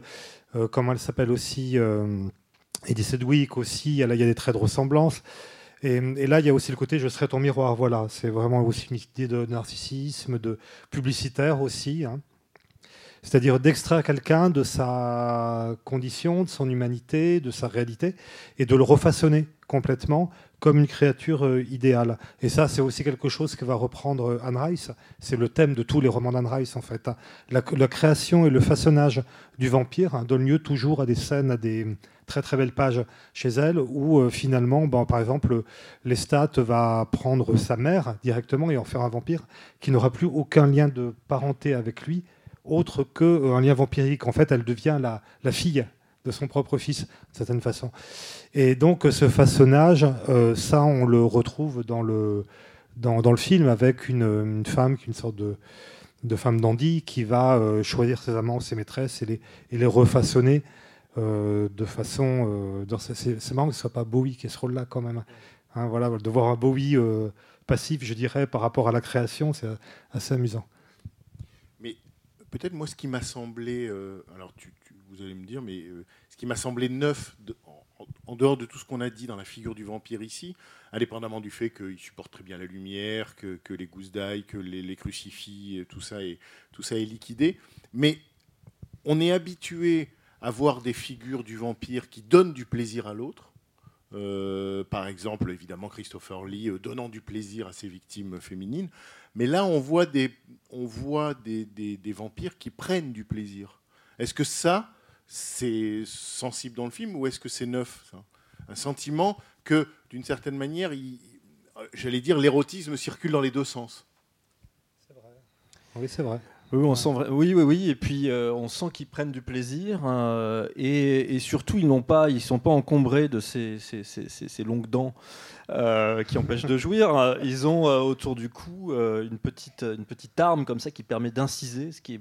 euh, comment elle s'appelle aussi euh, Eddie Sedgwick aussi, il y a des traits de ressemblance. Et, et là, il y a aussi le côté je serai ton miroir. Voilà, c'est vraiment aussi une idée de narcissisme, de publicitaire aussi. hein. C'est-à-dire d'extraire quelqu'un de sa condition, de son humanité, de sa réalité, et de le refaçonner complètement comme une créature euh, idéale. Et ça, c'est aussi quelque chose que va reprendre euh, Anne Rice. C'est le thème de tous les romans d'Anne Rice, en fait. hein. La, création et le façonnage du vampire hein, donnent lieu toujours à des scènes, à des très très belles pages chez elle, où euh, finalement, ben, par exemple, Lestat va prendre sa mère directement et en faire un vampire qui n'aura plus aucun lien de parenté avec lui, autre qu'un lien vampirique. En fait, elle devient la, fille de son propre fils, d'une certaine façon. Et donc, ce façonnage, euh, ça, on le retrouve dans le, dans, le film avec une, femme, une sorte de, femme dandy, qui va euh, choisir ses amants, ses maîtresses et les, refaçonner euh, de façon. euh, c'est- marrant que ce soit pas Bowie qui ait ce rôle-là, quand même. Hein, voilà, de voir un Bowie euh, passif, je dirais, par rapport à la création, c'est assez amusant. Peut-être moi, ce qui m'a semblé, euh, alors tu, vous allez me dire, mais euh, ce qui m'a semblé neuf, en, dehors de tout ce qu'on a dit dans la figure du vampire ici, indépendamment du fait qu'il supporte très bien la lumière, que, que les gousses d'ail, que les, les crucifix, euh, tout ça, est, tout ça est liquidé, mais on est habitué à voir des figures du vampire qui donnent du plaisir à l'autre. Euh, par exemple, évidemment, Christopher Lee euh, donnant du plaisir à ses victimes féminines. Mais là, on voit des, on voit des, des- vampires qui prennent du plaisir. Est-ce que ça, c'est sensible dans le film ou est-ce que c'est neuf Un sentiment que, d'une certaine manière, euh, j'allais dire, l'érotisme circule dans les deux sens. Oui, c'est vrai. Oui, on sent oui, oui, oui. Et puis euh, on sent qu'ils prennent du plaisir euh, et, et surtout ils n'ont pas, ils sont pas encombrés de ces, ces- ces- ces- ces longues dents euh, qui empêchent de jouir. Euh, Ils ont autour du cou une petite, une petite arme comme ça qui permet d'inciser, ce qui est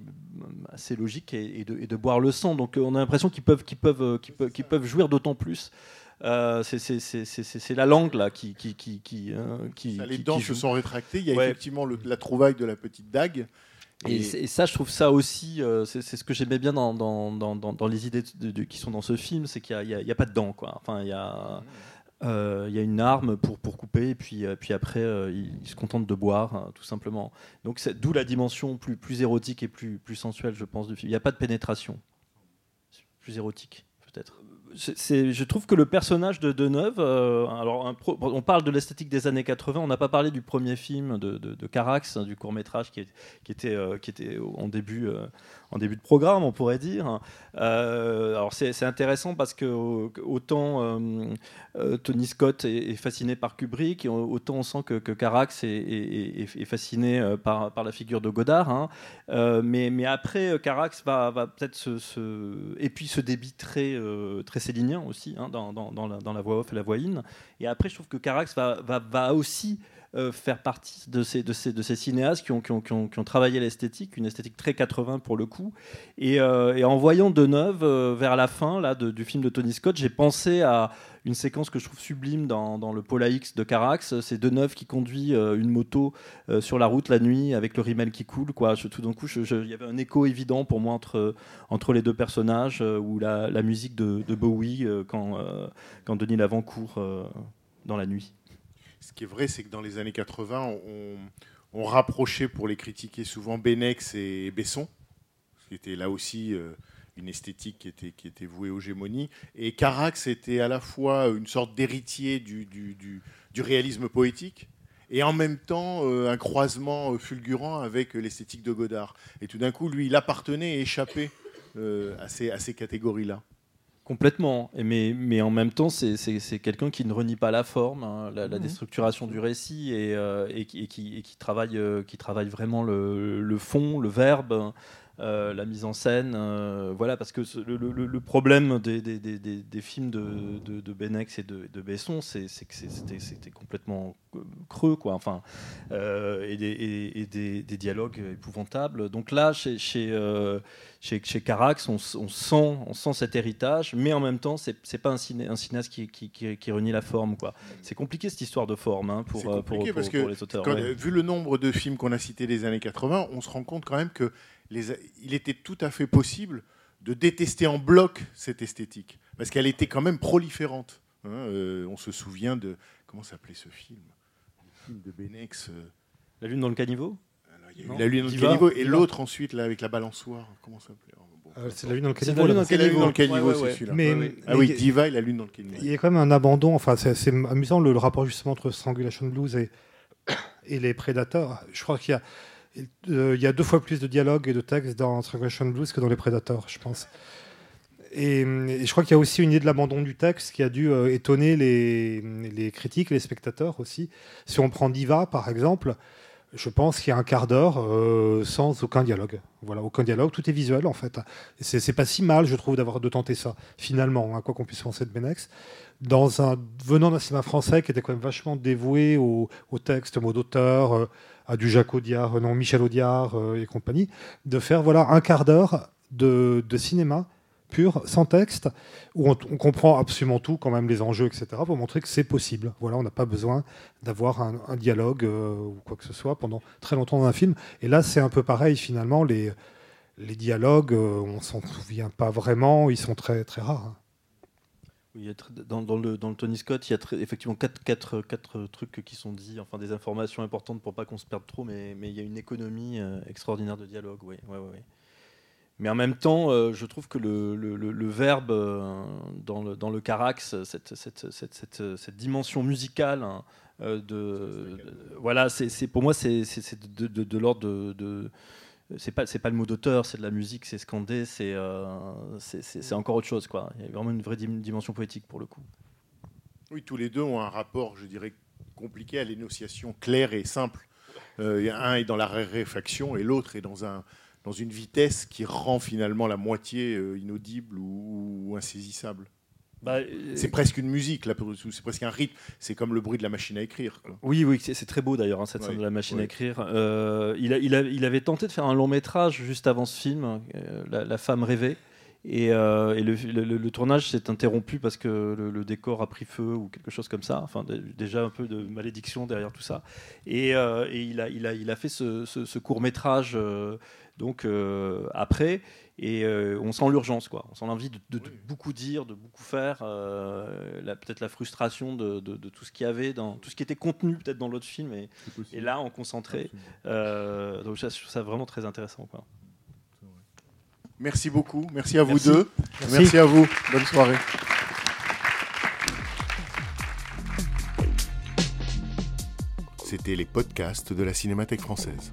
assez logique et, et de, et de boire le sang. Donc on a l'impression qu'ils peuvent, qu'ils peuvent, qu'ils peuvent, qu'ils peuvent jouir d'autant plus. Euh, c'est- la langue là qui qui qui qui, hein, qui- Ça, les dents se sont rétractées. Il y a Ouais. effectivement le- la trouvaille de la petite dague. Et, ça, je trouve ça aussi, euh, c'est ce que j'aimais bien dans, dans, dans, dans- dans les idées de- de- qui sont dans ce film, c'est qu'il n'y a, pas de dents, quoi. Enfin, il y a. Euh, Il y a une arme pour, pour couper, et puis, euh, puis après, euh, il, il se contente de boire, hein, tout simplement. Donc, d'où la dimension plus, plus érotique et plus, plus sensuelle, je pense, du film. Il n'y a pas de pénétration. Plus érotique, peut-être. Je trouve que le personnage de Deneuve, euh, alors on parle de l'esthétique des années 80, on n'a pas parlé du premier film de, de, Carax, hein, du court métrage qui, était, euh, euh, en début de programme, on pourrait dire. Alors c'est intéressant parce que autant Tony Scott est, fasciné par Kubrick, autant on sent que, que Carax est, fasciné par, la figure de Godard. hein. Mais, après, Carax va, peut-être se, se- Et puis ce débit très, très célinien aussi, hein, dans, dans- dans la, voix off et la voix in. Et après, je trouve que Carax va, va, va aussi euh, faire partie de ces, de ces, de ces cinéastes qui ont, qui ont, qui ont, qui ont travaillé l'esthétique, une esthétique très 80 pour le coup. Et, euh, en voyant Deneuve euh, vers la fin là, du film de Tony Scott, j'ai pensé à une séquence que je trouve sublime dans, dans le X de Carax. C'est Deneuve qui conduit euh, une moto euh, sur la route la nuit avec le rimel qui coule. Tout d'un coup, il y avait un écho évident pour moi entre, les deux personnages euh, ou la, musique de, Bowie quand, Denis Lavant court dans la nuit. Ce qui est vrai, c'est que dans les années 80, on, rapprochait pour les critiquer souvent Benex et Besson, ce qui était là aussi une esthétique qui était, qui était vouée aux gémonies. Et Carax était à la fois une sorte d'héritier du, du, du- du réalisme poétique et en même temps euh, un croisement fulgurant avec l'esthétique de Godard. Et tout d'un coup, lui, il appartenait et échappait euh, à ces, à ces catégories-là. Complètement, mais, mais en même temps, c'est- quelqu'un qui ne renie pas la forme, hein, la, la Mhm. déstructuration du récit, et, euh, et qui, et qui- et qui travaille, euh, qui travaille vraiment le, le fond, le verbe, euh, la mise en scène. euh, voilà, parce que ce- le, le- le problème des, des- des- des- des films de, de, de Benex et de, de Besson, c'est que c'était complètement creux, quoi. Enfin, euh, et des, et- et des- des dialogues épouvantables. Donc là, chez, chez, chez, chez Carax, on, sent, on sent cet héritage, mais en même temps, c'est pas un, ciné, un cinéaste qui, qui, qui- qui renie la forme. quoi. C'est compliqué cette histoire de forme hein, pour, pour, compliqué pour- parce que pour les auteurs. quand- ouais. vu le nombre de films qu'on a cités des années 80, on se rend compte quand même que les, il était tout à fait possible de détester en bloc cette esthétique parce qu'elle était quand même proliférante. hein. Euh, on se souvient de comment s'appelait ce film, le film de Benex. euh, La lune dans le caniveau? il y a eu Non La lune dans le caniveau et l'autre ensuite là avec la balançoire. Comment ça s'appelait? Euh, c'est la lune dans le C'est caniveau. la lune dans le caniveau. Ouais, ouais, c'est ouais. celui-là. Mais- Ouais, ouais. Ah mais- oui, Diva et la lune dans le caniveau. Il y a quand même un abandon. Enfin, c'est c'est amusant le, le rapport justement entre Strangulation Blues et, *coughs* et les Prédateurs. Je crois qu'il y a, euh, il y a deux fois plus de dialogue et de texte dans Strangulation Blues que dans les Prédateurs, je pense. Et, je crois qu'il y a aussi une idée de l'abandon du texte qui a dû euh, étonner les, critiques les spectateurs aussi. Si on prend Diva, par exemple, je pense qu'il y a un quart d'heure euh, sans aucun dialogue. Voilà, aucun dialogue, tout est visuel en fait. C'est pas si mal, je trouve, d'avoir de tenter ça, finalement, hein, quoi qu'on puisse penser de Benex. Venant d'un cinéma français qui était quand même vachement dévoué au, au texte, au mot d'auteur, à du Jacques Audiard, euh, non, Michel Audiard euh, et compagnie, de faire voilà, un quart d'heure de, de cinéma pur, sans texte, où on, comprend absolument tout, quand même les enjeux, etc., pour montrer que c'est possible. Voilà, on n'a pas besoin d'avoir un, un dialogue euh, ou quoi que ce soit pendant très longtemps dans un film. Et là, c'est un peu pareil, finalement, les, les dialogues, euh, on s'en souvient pas vraiment, ils sont très, très rares. hein. Oui, dans, dans le, dans le Tony Scott, il y a effectivement quatre, quatre, quatre trucs qui sont dits, enfin des informations importantes pour pas qu'on se perde trop, mais, mais il y a une économie euh, extraordinaire de dialogue. Oui, ouais, ouais, ouais. Mais en même temps, euh, je trouve que le, le- le- le verbe euh, dans, le, dans le Carax, cette, cette, cette, cette- cette dimension musicale, hein, euh, de, de- voilà, c'est pour moi, c'est c'est- c'est de, de- de l'ordre de. C'est pas pas le mot d'auteur, c'est de la musique, c'est scandé, c'est euh, encore autre chose quoi. Il y a vraiment une vraie dim- dimension poétique pour le coup. Oui, tous les deux ont un rapport, je dirais, compliqué à l'énonciation claire et simple. Euh, un est dans la raréfaction et l'autre est dans, un, dans une vitesse qui rend finalement la moitié euh, inaudible ou insaisissable. Bah, c'est presque une musique, là, c'est presque un rythme. C'est comme le bruit de la machine à écrire. quoi. Oui, oui, c'est très beau d'ailleurs, hein, cette scène de la machine à écrire. Euh, il, a- il a- il avait tenté de faire un long métrage juste avant ce film, euh, la, La femme rêvée. Et, euh, et le, le- le- le tournage s'est interrompu parce que le, le décor a pris feu ou quelque chose comme ça. Enfin, dé- déjà un peu de malédiction derrière tout ça. Et, euh, et il, a, il, a, il a fait ce, ce- ce court métrage Donc euh, après, et euh, on sent l'urgence, quoi. On sent l'envie de, de- de beaucoup dire, de beaucoup faire, euh, peut-être la frustration de, de- de tout ce qu'il y avait, dans, tout ce qui était contenu peut-être dans l'autre film, et, et là en concentré. Euh, donc ça, je trouve ça vraiment très intéressant, quoi. Merci beaucoup. Merci à vous Merci. deux. Merci. Merci à vous. Bonne soirée. C'était les podcasts de la Cinémathèque française.